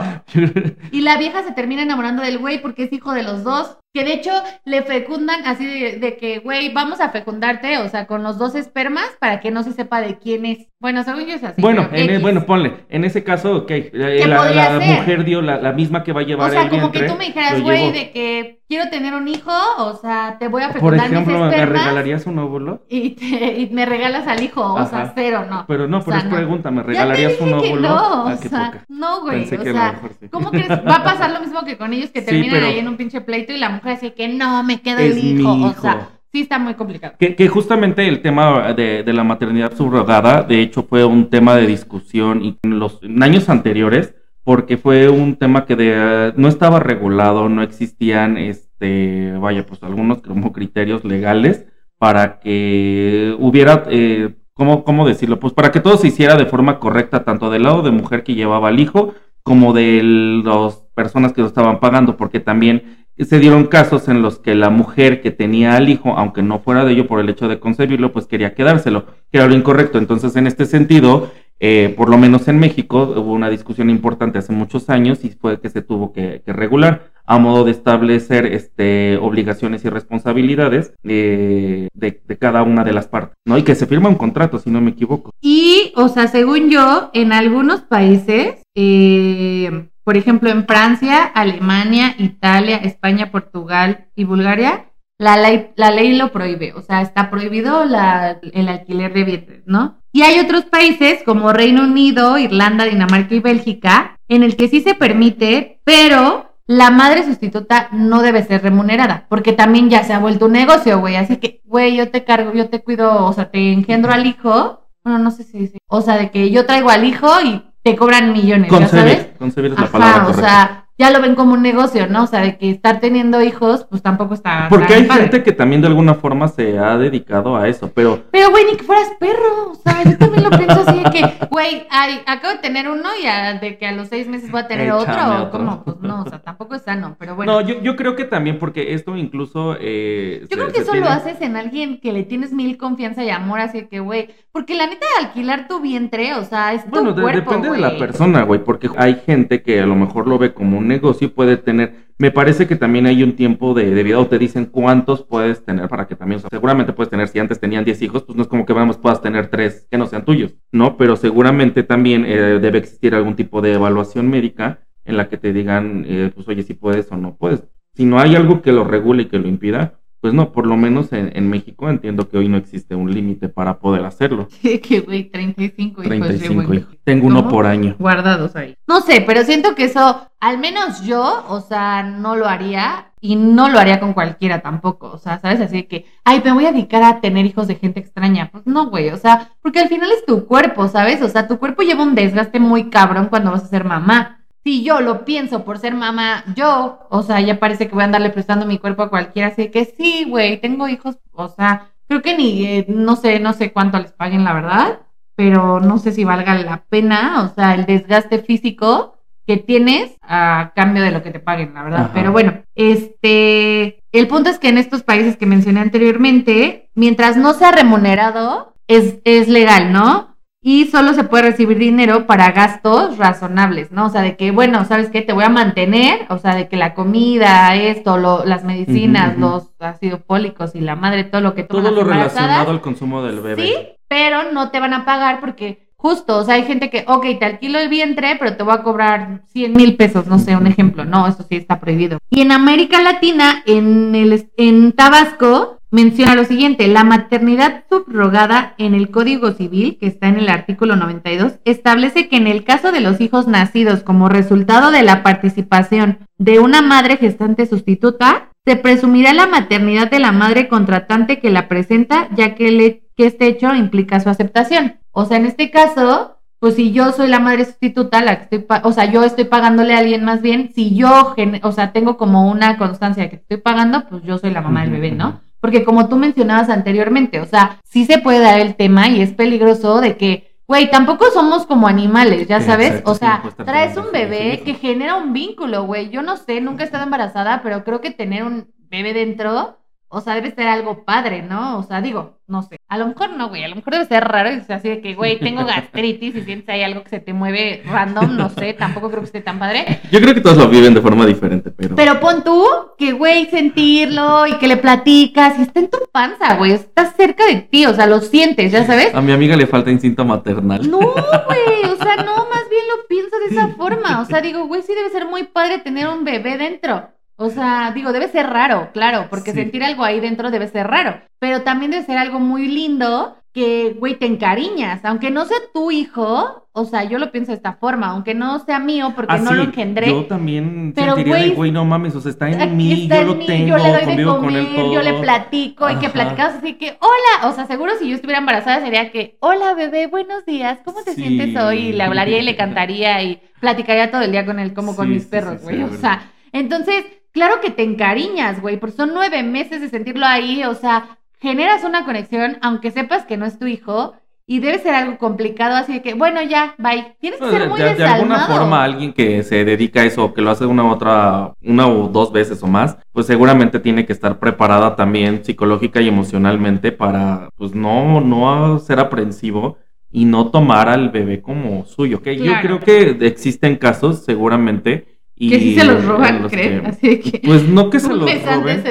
Y la vieja se termina enamorando del güey porque es hijo de los dos. Que de hecho le fecundan así de, de que, güey, vamos a fecundarte, o sea, con los dos espermas para que no se sepa de quién es. Bueno, según yo es así. bueno, en e- X. bueno, ponle, en ese caso, ok, eh, la, mujer dio la, la misma que va a llevar O sea, el como vientre. que tú me dijeras, güey, de que quiero tener un hijo, o sea, te voy a Por fecundar ejemplo, mis ¿me regalarías un óvulo? y, te- y me regalas al hijo, o sea, cero, no. Pero no, O pero sea, es no. pregunta, ¿me regalarías un óvulo? no, Ah, o qué sea, poca. no, güey, o sea, sí. ¿cómo crees? Va a pasar lo mismo que con ellos que Sí, terminan pero- ahí en un pinche pleito y la mujer así que no, me quedo Es el hijo, mi o hijo. sea, sí está muy complicado. Que, que justamente el tema de, de la maternidad subrogada, de hecho, fue un tema de discusión y en los en años anteriores, porque fue un tema que de, no estaba regulado, no existían, este, vaya, pues algunos como criterios legales para que hubiera, eh, ¿cómo, ¿cómo decirlo? Pues para que todo se hiciera de forma correcta, tanto del lado de mujer que llevaba al hijo, como de las personas que lo estaban pagando, porque también se dieron casos en los que la mujer que tenía al hijo, aunque no fuera de ello por el hecho de concebirlo, pues quería quedárselo, que era lo incorrecto. Entonces, en este sentido, eh, por lo menos en México, hubo una discusión importante hace muchos años y fue que se tuvo que, regular a modo de establecer este, obligaciones y responsabilidades eh, de, de cada una de las partes, ¿no? Y que se firma un contrato, si no me equivoco. Y, o sea, según yo, en algunos países, eh, por ejemplo, en Francia, Alemania, Italia, España, Portugal y Bulgaria, la ley, lo prohíbe. O sea, está prohibido el alquiler de vientres, ¿no? Y hay otros países como Reino Unido, Irlanda, Dinamarca y Bélgica, en el que sí se permite, pero la madre sustituta no debe ser remunerada, porque también ya se ha vuelto un negocio, güey. Así que, güey, yo te cargo, yo te cuido, o sea, te engendro al hijo. Bueno, no sé si dice. O sea, de que yo traigo al hijo y te cobran millones, ¿ya sabes? Concebir, es la Ajá, palabra o sea, ya lo ven como un negocio, ¿no? O sea, de que estar teniendo hijos, pues tampoco está. Porque hay padre. gente que también de alguna forma se ha dedicado a eso, pero Pero, güey, ni que fueras perro. O sea, yo también lo pienso así de que, güey, ay, acabo de tener uno y a- de que a los seis meses voy a tener Échame otro. otro. ¿Cómo? Pues no, o sea, tampoco es sano, pero bueno. no, yo, yo creo que también porque esto incluso... eh, Yo se- creo que eso tiene- lo haces en alguien que le tienes mil confianza y amor, así que, güey, porque la neta de alquilar tu vientre, o sea, es Bueno, tu de- cuerpo, depende de la persona, güey, porque hay gente que a lo mejor lo ve como un negocio puede tener... Me parece que también hay un tiempo de, de vida o te dicen cuántos puedes tener para que también... o sea, seguramente puedes tener, si antes tenían 10 hijos, pues no es como que vamos, puedas tener tres que no sean tuyos, ¿no? Pero seguramente también eh, debe existir algún tipo de evaluación médica en la que te digan, eh, pues oye, si puedes o no puedes. Si no hay algo que lo regule y que lo impida, pues no, por lo menos en, en México entiendo que hoy no existe un límite para poder hacerlo. que, güey, 35 hijos. 35 llevo, hijos. Tengo uno por año. guardados ahí. No sé, pero siento que eso, al menos yo, o sea, no lo haría y no lo haría con cualquiera tampoco, o sea, ¿sabes? Así que, ay, me voy a dedicar a tener hijos de gente extraña. Pues no, güey, o sea, porque al final es tu cuerpo, ¿sabes? O sea, tu cuerpo lleva un desgaste muy cabrón cuando vas a ser mamá. Si yo lo pienso por ser mamá, yo, o sea, ya parece que voy a andarle prestando mi cuerpo a cualquiera, así que sí, güey, tengo hijos, o sea, creo que ni, eh, no sé, no sé cuánto les paguen, la verdad, pero no sé si valga la pena, o sea, el desgaste físico que tienes a cambio de lo que te paguen, la verdad. Ajá. Pero bueno, este, el punto es que en estos países que mencioné anteriormente, mientras no sea remunerado, es, es legal, ¿no? Y solo se puede recibir dinero para gastos razonables, ¿no? O sea, de que, bueno, ¿sabes qué? Te voy a mantener, o sea, de que la comida, esto, lo- las medicinas, los ácidos fólicos y la madre, todo lo que toman Todo lo relacionado al consumo del bebé. Sí, pero no te van a pagar porque Justo, o sea, hay gente que, ok, te alquilo el vientre, pero te voy a cobrar 100 mil pesos, no sé, un ejemplo. No, eso sí está prohibido. Y en América Latina, en, el, en Tabasco, menciona lo siguiente, la maternidad subrogada en el Código Civil, que está en el artículo 92, establece que en el caso de los hijos nacidos como resultado de la participación de una madre gestante sustituta, se presumirá la maternidad de la madre contratante que la presenta, ya que, le, que este hecho implica su aceptación. O sea, en este caso, pues si yo soy la madre sustituta, la que estoy, o sea, yo estoy pagándole a alguien más bien, si yo, o sea, tengo como una constancia que estoy pagando, pues yo soy la mamá del bebé, ¿no? Porque como tú mencionabas anteriormente, o sea, sí se puede dar el tema y es peligroso de que Güey, tampoco somos como animales, ya sabes. o sea, traes un bebé que genera un vínculo, güey. Yo no sé, nunca he estado embarazada, pero creo que tener un bebé dentro o sea, debe ser algo padre, ¿no? O sea, digo, no sé. A lo mejor no, güey. A lo mejor debe ser raro. Y sea, así de que, güey, tengo gastritis y sientes ahí algo que se te mueve random, no sé. Tampoco creo que esté tan padre. Yo creo que todos lo viven de forma diferente, pero. Pero pon tú que, güey, sentirlo y que le platicas y está en tu panza, güey. Está cerca de ti, o sea, lo sientes, ya sabes. A mi amiga le falta instinto maternal. No, güey. O sea, no, más bien lo pienso de esa forma. O sea, digo, güey, sí debe ser muy padre tener un bebé dentro. O sea, digo, debe ser raro, claro, porque sentir algo ahí dentro debe ser raro, pero también debe ser algo muy lindo que, güey, te encariñas, aunque no sea tu hijo, o sea, yo lo pienso de esta forma, aunque no sea mío porque no lo engendré. Yo también pero, sentiría de, güey, no mames, o sea, está en mí, yo lo tengo, yo le doy de comer, yo le platico y que platicamos así que, hola, o sea, seguro si yo estuviera embarazada sería que, hola bebé, buenos días, ¿cómo te sientes hoy? Y le hablaría y le cantaría y platicaría todo el día con él como con mis perros, güey, o sea, entonces claro que te encariñas, güey, porque son nueve meses de sentirlo ahí, o sea, generas una conexión, aunque sepas que no es tu hijo, y debe ser algo complicado, así que, bueno, ya, bye. Tienes que ser muy de, de alguna forma, alguien que se dedica a eso, que lo hace una u otra, una o dos veces o más, pues seguramente tiene que estar preparada también psicológica y emocionalmente para, pues no, no ser aprensivo y no tomar al bebé como suyo, que yo creo que existen casos, seguramente, que sí se los roban, ¿crees? Así que. Pues no que se los roben.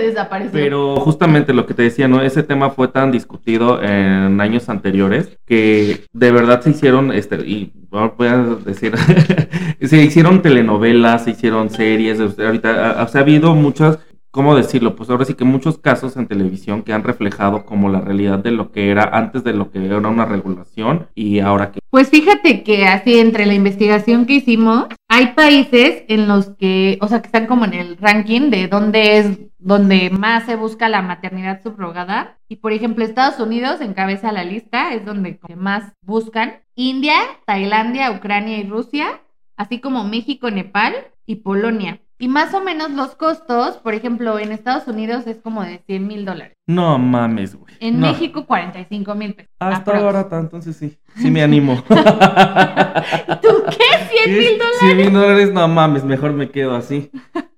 Pero justamente lo que te decía, ¿no? Ese tema fue tan discutido en años anteriores que de verdad se hicieron, este, y voy a decir, se hicieron telenovelas, se hicieron series, ahorita, o sea, ha habido muchas ¿cómo decirlo? Pues ahora sí que muchos casos en televisión que han reflejado como la realidad de lo que era antes de lo que era una regulación y ahora que... Pues fíjate que así entre la investigación que hicimos, hay países en los que, o sea, que están como en el ranking de dónde es donde más se busca la maternidad subrogada. Y por ejemplo, Estados Unidos encabeza la lista, es donde más buscan. India, Tailandia, Ucrania y Rusia, así como México, Nepal y Polonia. Y más o menos los costos, por ejemplo, en Estados Unidos es como de 100 mil dólares. No mames, güey. En México, 45 mil pesos. Hasta ahora tanto, entonces sí. Sí me animo. ¿Tú qué? ¿100 mil dólares? 100 mil dólares, no mames, mejor me quedo así.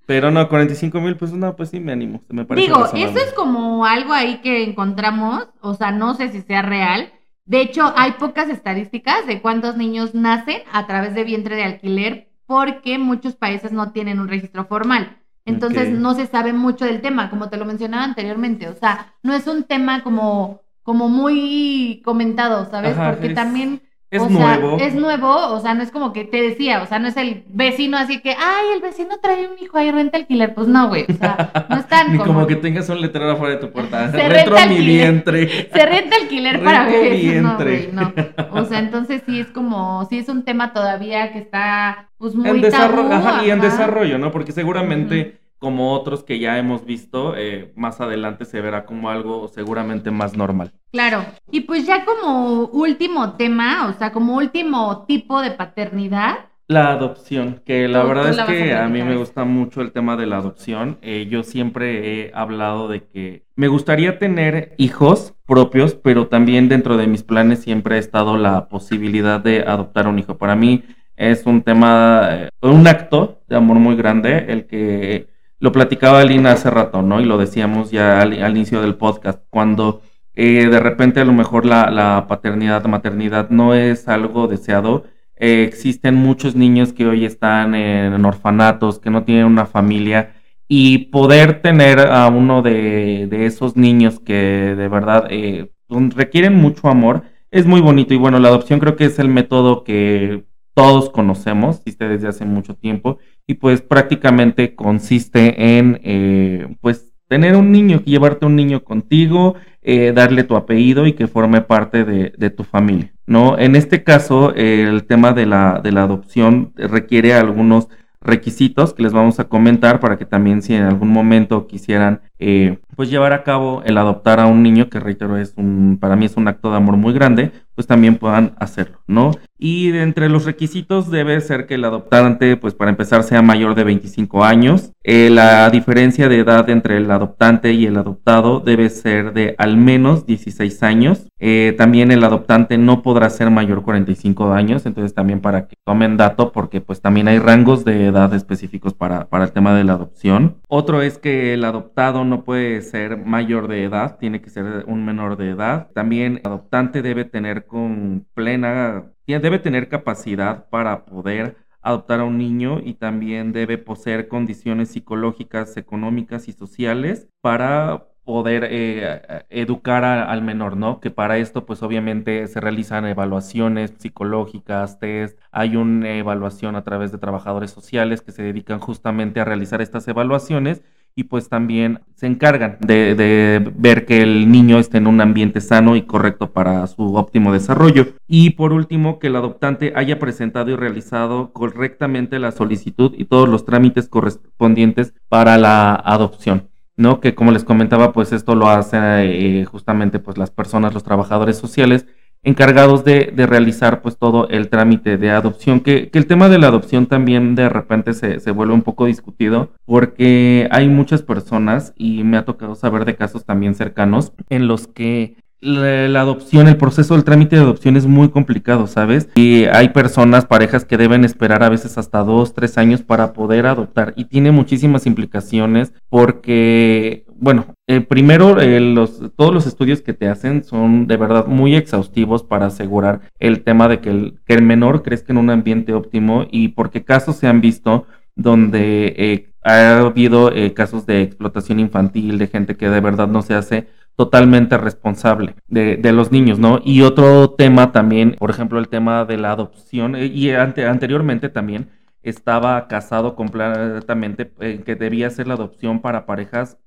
Pero no, 45 mil pesos, no, pues sí me animo. Me parece Digo, eso es como algo ahí que encontramos, o sea, no sé si sea real. De hecho, hay pocas estadísticas de cuántos niños nacen a través de vientre de alquiler porque muchos países no tienen un registro formal. Entonces no se sabe mucho del tema, como te lo mencionaba anteriormente. O sea, no es un tema como, como muy comentado, ¿sabes? porque también es nuevo. es nuevo, o sea, no es como que te decía, o sea, no es el vecino así que, ay, el vecino trae un hijo ahí, renta alquiler. Pues no, güey, o sea, no es tan Ni como... que tengas un letrero afuera de tu puerta. Se renta mi vientre. Se renta alquiler para bebés. No, güey, no. O sea, entonces sí es como, sí es un tema todavía que está, pues, muy en desarrollo, y en desarrollo, ¿no? Porque seguramente como otros que ya hemos visto, eh, más adelante se verá como algo seguramente más normal. Claro, y pues ya como último tema, o sea, como último tipo de paternidad. La adopción, que la verdad es que a, mí me gusta mucho el tema de la adopción. Eh, yo siempre he hablado de que me gustaría tener hijos propios, pero también dentro de mis planes siempre ha estado la posibilidad de adoptar un hijo. Para mí es un tema, eh, un acto de amor muy grande el que lo platicaba Alina hace rato, ¿no? Y lo decíamos ya al, inicio del podcast, cuando eh, de repente a lo mejor la, paternidad, maternidad no es algo deseado. Eh, existen muchos niños que hoy están en, orfanatos, que no tienen una familia, y poder tener a uno de, esos niños que de verdad eh, requieren mucho amor, es muy bonito y bueno, la adopción creo que es el método que todos conocemos, existe desde hace mucho tiempo y pues prácticamente consiste en eh, pues tener un niño, llevarte un niño contigo, eh, darle tu apellido y que forme parte de, tu familia, ¿no? En este caso, el tema de la, de la adopción requiere algunos requisitos que les vamos a comentar para que también si en algún momento quisieran eh, pues llevar a cabo el adoptar a un niño, que reitero es un, para mí es un acto de amor muy grande, pues también puedan hacerlo, ¿no? Y de entre los requisitos debe ser que el adoptante, pues para empezar, sea mayor de 25 años. Eh, la diferencia de edad entre el adoptante y el adoptado debe ser de al menos 16 años. Eh, también el adoptante no podrá ser mayor 45 años, entonces también para que tomen dato, porque pues también hay rangos de edad específicos para, para el tema de la adopción. Otro es que el adoptado no puede ser mayor de edad, tiene que ser un menor de edad. También el adoptante debe tener con plena, debe tener capacidad para poder adoptar a un niño y también debe poseer condiciones psicológicas, económicas y sociales para poder eh, educar al menor, ¿no? Que para esto, pues obviamente se realizan evaluaciones psicológicas, test, hay una evaluación a través de trabajadores sociales que se dedican justamente a realizar estas evaluaciones y pues también se encargan de, ver que el niño esté en un ambiente sano y correcto para su óptimo desarrollo. Y por último, que el adoptante haya presentado y realizado correctamente la solicitud y todos los trámites correspondientes para la adopción. ¿no? Que como les comentaba, pues esto lo hacen eh, justamente pues las personas, los trabajadores sociales encargados de, realizar pues todo el trámite de adopción, que, el tema de la adopción también de repente se, se, vuelve un poco discutido porque hay muchas personas y me ha tocado saber de casos también cercanos en los que la, adopción, el proceso del trámite de adopción es muy complicado, ¿sabes? Y hay personas, parejas que deben esperar a veces hasta dos, tres años para poder adoptar y tiene muchísimas implicaciones porque, bueno, eh, primero eh, todos los estudios que te hacen son de verdad muy exhaustivos para asegurar el tema de que el, que el menor crezca en un ambiente óptimo y porque casos se han visto donde eh, ha habido casos de explotación infantil, de gente que de verdad no se hace totalmente responsable de, de, los niños, ¿no? Y otro tema también, por ejemplo, el tema de la adopción, eh, y ante, anteriormente también estaba casado completamente en que debía ser la adopción para parejas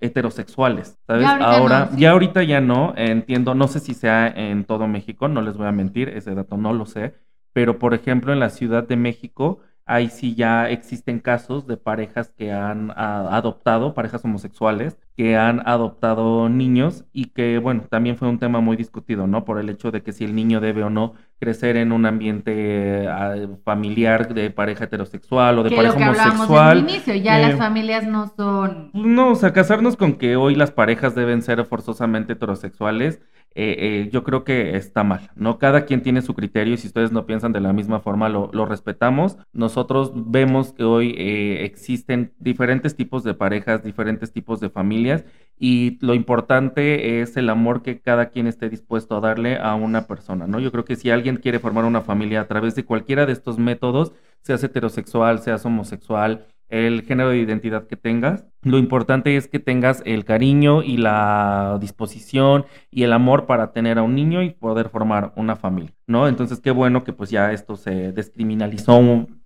heterosexuales, ¿sabes? Ahora, ya ahorita ya no, entiendo, no sé si sea en todo México, no les voy a mentir, ese dato no lo sé, pero por ejemplo en la Ciudad de México ahí sí ya existen casos de parejas que han adoptado, parejas homosexuales, que han adoptado niños y que, bueno, también fue un tema muy discutido, ¿no? Por el hecho de que si el niño debe o no crecer en un ambiente ah, familiar de pareja heterosexual o de pareja homosexual. En inicio, ya las eh, familias no son... No, o sea, casarnos con que hoy las parejas deben ser forzosamente heterosexuales eh, eh, yo creo que está mal, ¿no? Cada quien tiene su criterio y si ustedes no piensan de la misma forma, lo, respetamos. Nosotros vemos que hoy eh, existen diferentes tipos de parejas, diferentes tipos de familias y lo importante es el amor que cada quien esté dispuesto a darle a una persona, ¿no? Yo creo que si alguien quiere formar una familia a través de cualquiera de estos métodos, seas heterosexual, seas homosexual, el género de identidad que tengas. Lo importante es que tengas el cariño y la disposición y el amor para tener a un niño y poder formar una familia, ¿no? Entonces, qué bueno que pues ya esto se descriminalizó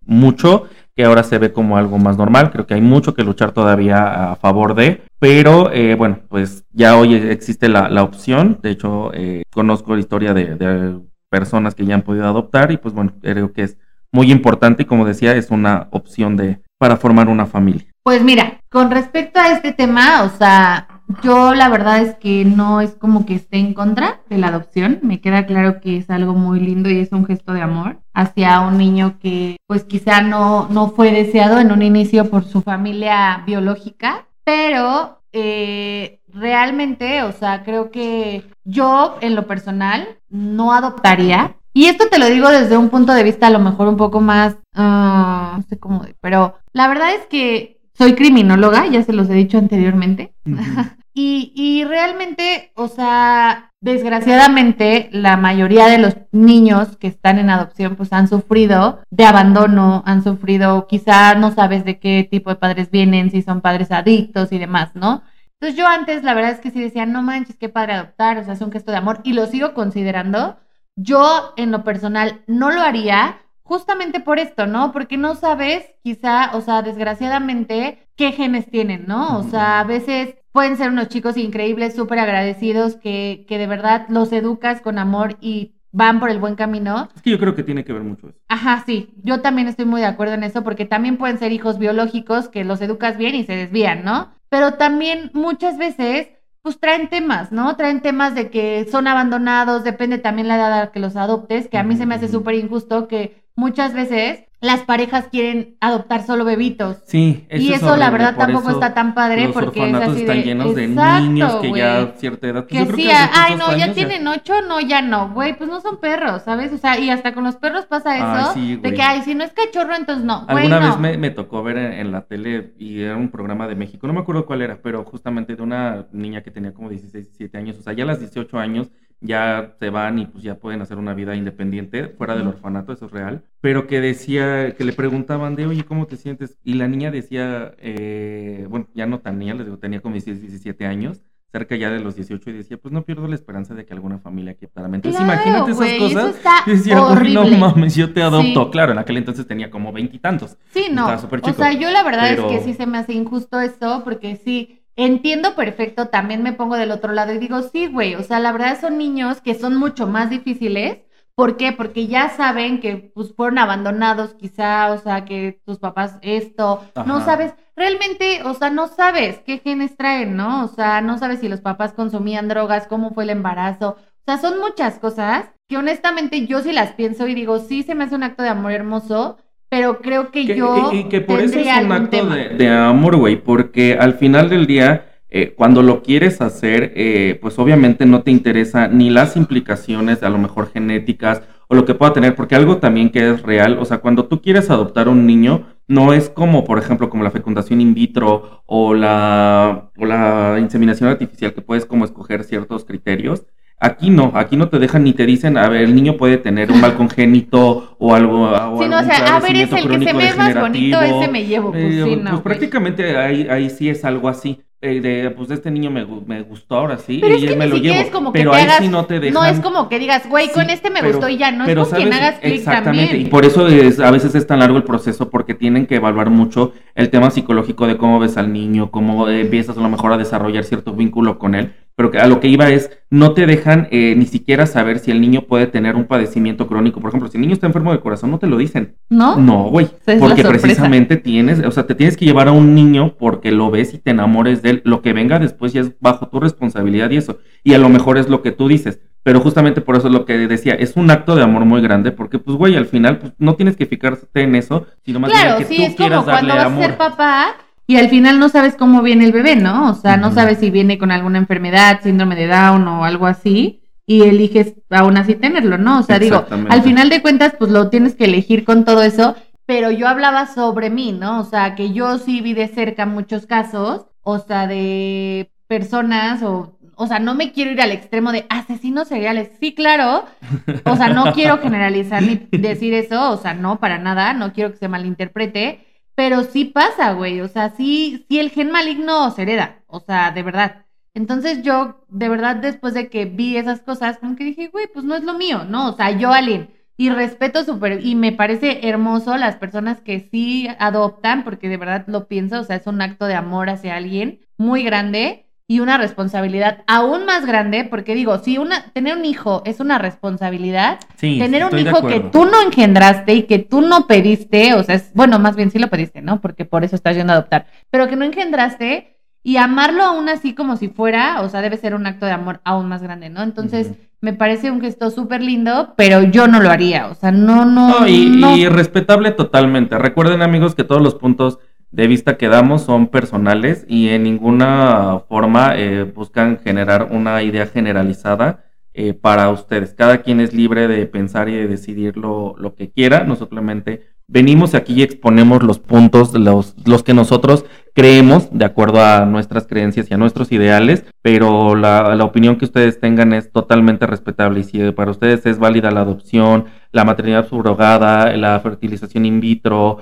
mucho, que ahora se ve como algo más normal. Creo que hay mucho que luchar todavía a favor de, pero eh, bueno, pues ya hoy existe la, opción. De hecho, eh, conozco la historia de, de personas que ya han podido adoptar y pues bueno, creo que es muy importante y como decía, es una opción de, para formar una familia? Pues mira, con respecto a este tema, o sea, yo la verdad es que no es como que esté en contra de la adopción. Me queda claro que es algo muy lindo y es un gesto de amor hacia un niño que pues quizá no, no fue deseado en un inicio por su familia biológica, pero eh, realmente, o sea, creo que yo en lo personal no adoptaría. Y esto te lo digo desde un punto de vista a lo mejor un poco más, uh, no sé cómo, pero la verdad es que soy criminóloga, ya se los he dicho anteriormente. y, y realmente, o sea, desgraciadamente, la mayoría de los niños que están en adopción, pues han sufrido de abandono, han sufrido, quizá no sabes de qué tipo de padres vienen, si son padres adictos y demás, ¿no? Entonces yo antes, la verdad es que sí decía, no manches, qué padre adoptar, o sea, es un gesto de amor, y lo sigo considerando, Yo, en lo personal, no lo haría justamente por esto, ¿no? Porque no sabes, quizá, o sea, desgraciadamente, qué genes tienen, ¿no? O sea, a veces pueden ser unos chicos increíbles, súper agradecidos, que, que de verdad los educas con amor y van por el buen camino. Es que yo creo que tiene que ver mucho eso. Ajá, sí, yo también estoy muy de acuerdo en eso, porque también pueden ser hijos biológicos que los educas bien y se desvían, ¿no? Pero también muchas veces pues traen temas, ¿no? Traen temas de que son abandonados, depende también la edad a la que los adoptes, que a mí se me hace súper injusto que muchas veces las parejas quieren adoptar solo bebitos. Sí, eso Y eso la verdad tampoco está tan padre los porque es así están llenos de niños que ya cierta edad. Pues que sí, ay no, ya tienen ocho, no, ya no, güey, pues no son perros, ¿sabes? O sea, y hasta con los perros pasa eso, de que, ay, si no es cachorro, entonces no, Alguna vez me, me, tocó ver en, la tele y era un programa de México, no me acuerdo cuál era, pero justamente de una niña que tenía como 16, 17 años, o sea, ya a las 18 años ya se van y pues ya pueden hacer una vida independiente fuera del orfanato, eso es real, pero que decía, que le preguntaban de, oye, ¿cómo te sientes? Y la niña decía, eh, bueno, ya no tan niña, les digo, tenía como 16, 17 años, cerca ya de los 18 y decía, pues no pierdo la esperanza de que alguna familia quiera Entonces imagínate esas cosas. y decía, no mames, yo te adopto. Claro, en aquel entonces tenía como veintitantos. Sí, no. O sea, yo la verdad es que sí se me hace injusto eso, porque sí, Entiendo perfecto, también me pongo del otro lado y digo, sí, güey, o sea, la verdad son niños que son mucho más difíciles. ¿Por qué? Porque ya saben que pues fueron abandonados quizá, o sea, que tus papás esto, no sabes, realmente, o sea, no sabes qué genes traen, ¿no? O sea, no sabes si los papás consumían drogas, cómo fue el embarazo, o sea, son muchas cosas que honestamente yo sí las pienso y digo, sí, se me hace un acto de amor hermoso, pero creo que, yo. Y, que por eso es un acto de, amor, güey, porque al final del día. Eh, cuando lo quieres hacer, eh, pues obviamente no te interesa ni las implicaciones, a lo mejor genéticas o lo que pueda tener, porque algo también que es real, o sea, cuando tú quieres adoptar un niño, no es como, por ejemplo, como la fecundación in vitro o la, o la inseminación artificial, que puedes como escoger ciertos criterios. Aquí no, aquí no te dejan ni te dicen, a ver, el niño puede tener un mal congénito o algo. O sí, no, o sea, a ver, es el que se ve más bonito, ese me llevo. Pues, eh, sí, no, pues prácticamente ahí, ahí sí es algo así. Eh, de, pues este niño me, me, gustó ahora sí y es me lo llevo. Es como que pero ahí sí no te dejan. No es como que digas, güey, con este me gustó y ya, no es con quien hagas clic Exactamente, y por eso es, a veces es tan largo el proceso porque tienen que evaluar mucho el tema psicológico de cómo ves al niño, cómo empiezas a lo mejor a desarrollar cierto vínculo con él pero que a lo que iba es, no te dejan eh, ni siquiera saber si el niño puede tener un padecimiento crónico. Por ejemplo, si el niño está enfermo de corazón, no te lo dicen. ¿No? No, güey. Porque precisamente tienes, o sea, te tienes que llevar a un niño porque lo ves y te enamores de Lo que venga después ya es bajo tu responsabilidad y eso. Y a lo mejor es lo que tú dices. Pero justamente por eso es lo que decía, es un acto de amor muy grande, porque pues güey, al final pues, no tienes que fijarte en eso, sino más bien que sí, tú es quieras como darle cuando vas a ser papá y al final no sabes cómo viene el bebé, ¿no? O sea, no sabes si viene con alguna enfermedad, síndrome de Down o algo así, y eliges aún así tenerlo, ¿no? O sea, digo, al final de cuentas, pues lo tienes que elegir con todo eso, pero yo hablaba sobre mí, ¿no? O sea, que yo sí vi de cerca muchos casos, o sea, de personas o o sea, no me quiero ir al extremo de asesinos seriales. Sí, claro. O sea, no quiero generalizar ni decir eso. O sea, no, para nada. No quiero que se malinterprete. Pero sí pasa, güey. O sea, sí, sí el gen maligno se hereda. O sea, de verdad. Entonces yo, de verdad, después de que vi esas cosas, como que dije, güey, pues no es lo mío, ¿no? O sea, yo, alguien, y respeto súper, y me parece hermoso las personas que sí adoptan, porque de verdad lo pienso, o sea, es un acto de amor hacia alguien muy grande y una responsabilidad aún más grande, porque digo, si una, tener un hijo es una responsabilidad, tener un hijo que tú no engendraste y que tú no pediste, o sea, es, bueno, más bien sí lo pediste, ¿no? Porque por eso estás yendo a adoptar, pero que no engendraste y amarlo aún así como si fuera, o sea, debe ser un acto de amor aún más grande, ¿no? Entonces, me parece un gesto súper lindo, pero yo no lo haría, o sea, no, no. y respetable totalmente. Recuerden, amigos, que todos los puntos de vista que damos son personales y en ninguna forma eh, buscan generar una idea generalizada eh, para ustedes. Cada quien es libre de pensar y de decidir lo, lo que quiera. Nosotros simplemente venimos aquí y exponemos los puntos, los, los que nosotros creemos de acuerdo a nuestras creencias y a nuestros ideales, pero la, la opinión que ustedes tengan es totalmente respetable y si para ustedes es válida la adopción, la maternidad subrogada, la fertilización in vitro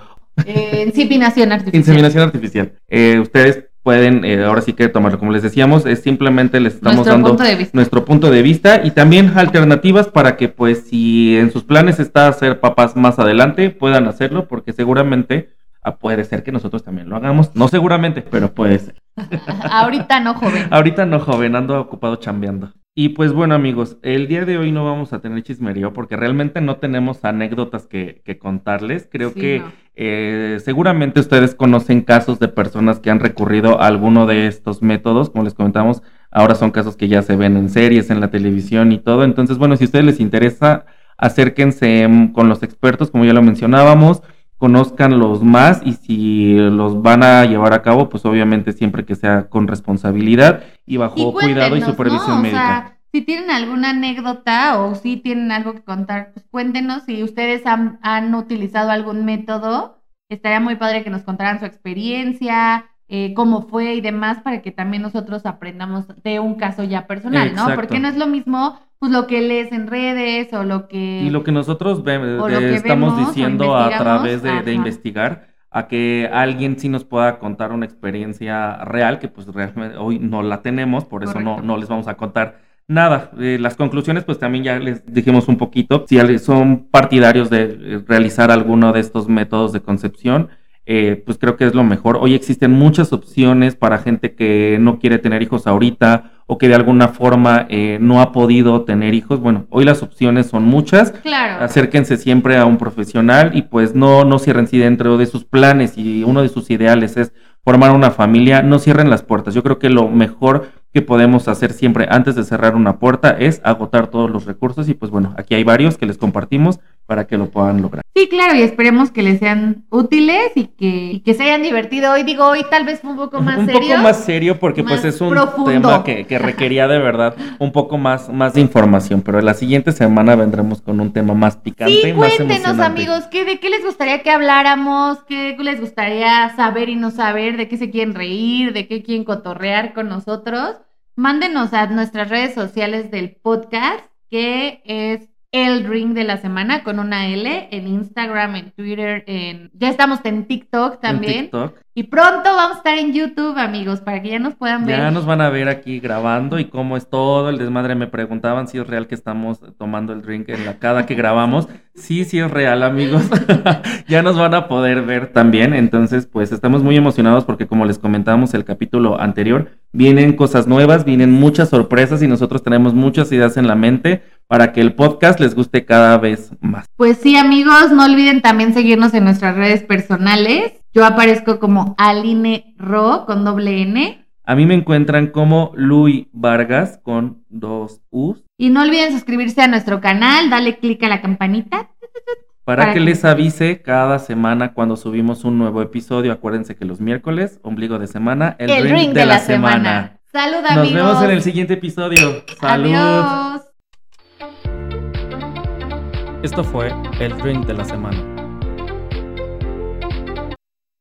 eh, inseminación artificial. Inseminación artificial. Eh, ustedes pueden eh, ahora sí que tomarlo. Como les decíamos, es simplemente les estamos Nuestro dando punto nuestro punto de vista y también alternativas para que pues si en sus planes está ser papás más adelante, puedan hacerlo porque seguramente ah, puede ser que nosotros también lo hagamos. No seguramente, pero puede ser. Ahorita no, joven. Ahorita no, joven, ando ocupado chambeando. Y pues bueno, amigos, el día de hoy no vamos a tener chismerío porque realmente no tenemos anécdotas que, que contarles. Creo Sí, que no. eh, seguramente ustedes conocen casos de personas que han recurrido a alguno de estos métodos. Como les comentamos, ahora son casos que ya se ven en series, en la televisión y todo. Entonces, bueno, si a ustedes les interesa, acérquense mm, con los expertos, como ya lo mencionábamos conozcan los más y si los van a llevar a cabo, pues obviamente siempre que sea con responsabilidad y bajo Y cuidado y supervisión ¿no? O médica. sea, si tienen alguna anécdota o si tienen algo que contar, pues cuéntenos si ustedes han, han utilizado algún método. Estaría muy padre que nos contaran su experiencia, eh, cómo fue y demás, para que también nosotros aprendamos de un caso ya personal, ¿no? Porque no es lo mismo pues lo que lees en redes o lo que... Y lo que nosotros ve- O de- lo que estamos vemos o diciendo a través de, investigar, a que alguien sí nos pueda contar una experiencia real, que pues realmente hoy no la tenemos, por eso no, Correcto. no les vamos a contar nada. Eh, las conclusiones pues también ya les dijimos un poquito, si son partidarios de eh, realizar alguno de estos métodos de concepción, eh, pues creo que es lo mejor. Hoy existen muchas opciones para gente que no quiere tener hijos ahorita o que de alguna forma eh, no ha podido tener hijos. Bueno, hoy las opciones son muchas. Claro. Acérquense siempre a un profesional y pues no, no cierren si dentro de sus planes y uno de sus ideales es formar una familia, no cierren las puertas. Yo creo que lo mejor que podemos hacer siempre antes de cerrar una puerta es agotar todos los recursos y pues bueno, aquí hay varios que les compartimos para que lo puedan lograr. Sí, claro, y esperemos que les sean útiles y que, y que se hayan divertido. Hoy digo, hoy tal vez fue un poco más un serio. poco más serio porque pues es un profundo. tema que, que requería de verdad un poco más, más de información, pero la siguiente semana vendremos con un tema más picante, Sí, más cuéntenos, amigos, ¿qué, ¿de qué les gustaría que habláramos? ¿Qué les gustaría saber y no saber? ¿De qué se quieren reír? ¿De qué quieren cotorrear con nosotros? Mándenos a nuestras redes sociales del podcast, que es el ring de la semana con una L, en Instagram, en Twitter, en... Ya estamos en TikTok En también. TikTok. Y pronto vamos a estar en YouTube, amigos, para que ya nos puedan ver. Ya nos van a ver aquí grabando y cómo es todo el desmadre. Me preguntaban si es real que estamos tomando el drink en la cada que grabamos. Sí, sí es real, amigos. ya nos van a poder ver también. Entonces, pues estamos muy emocionados porque como les comentábamos el capítulo anterior, vienen cosas nuevas, vienen muchas sorpresas y nosotros tenemos muchas ideas en la mente para que el podcast les guste cada vez más. Pues sí, amigos, no olviden también seguirnos en nuestras redes personales. Yo aparezco como Aline Ro con doble N. A mí me encuentran como Luis Vargas con dos U's. Y no olviden suscribirse a nuestro canal, dale click a la campanita. Para, Para que que- les avise cada semana cuando subimos un nuevo episodio. Acuérdense que los miércoles, ombligo de semana, el, El, ring, ring de, la, semana. Salud, Nos amigos. vemos en el siguiente episodio. Salud. Adiós. Esto fue el ring de la semana.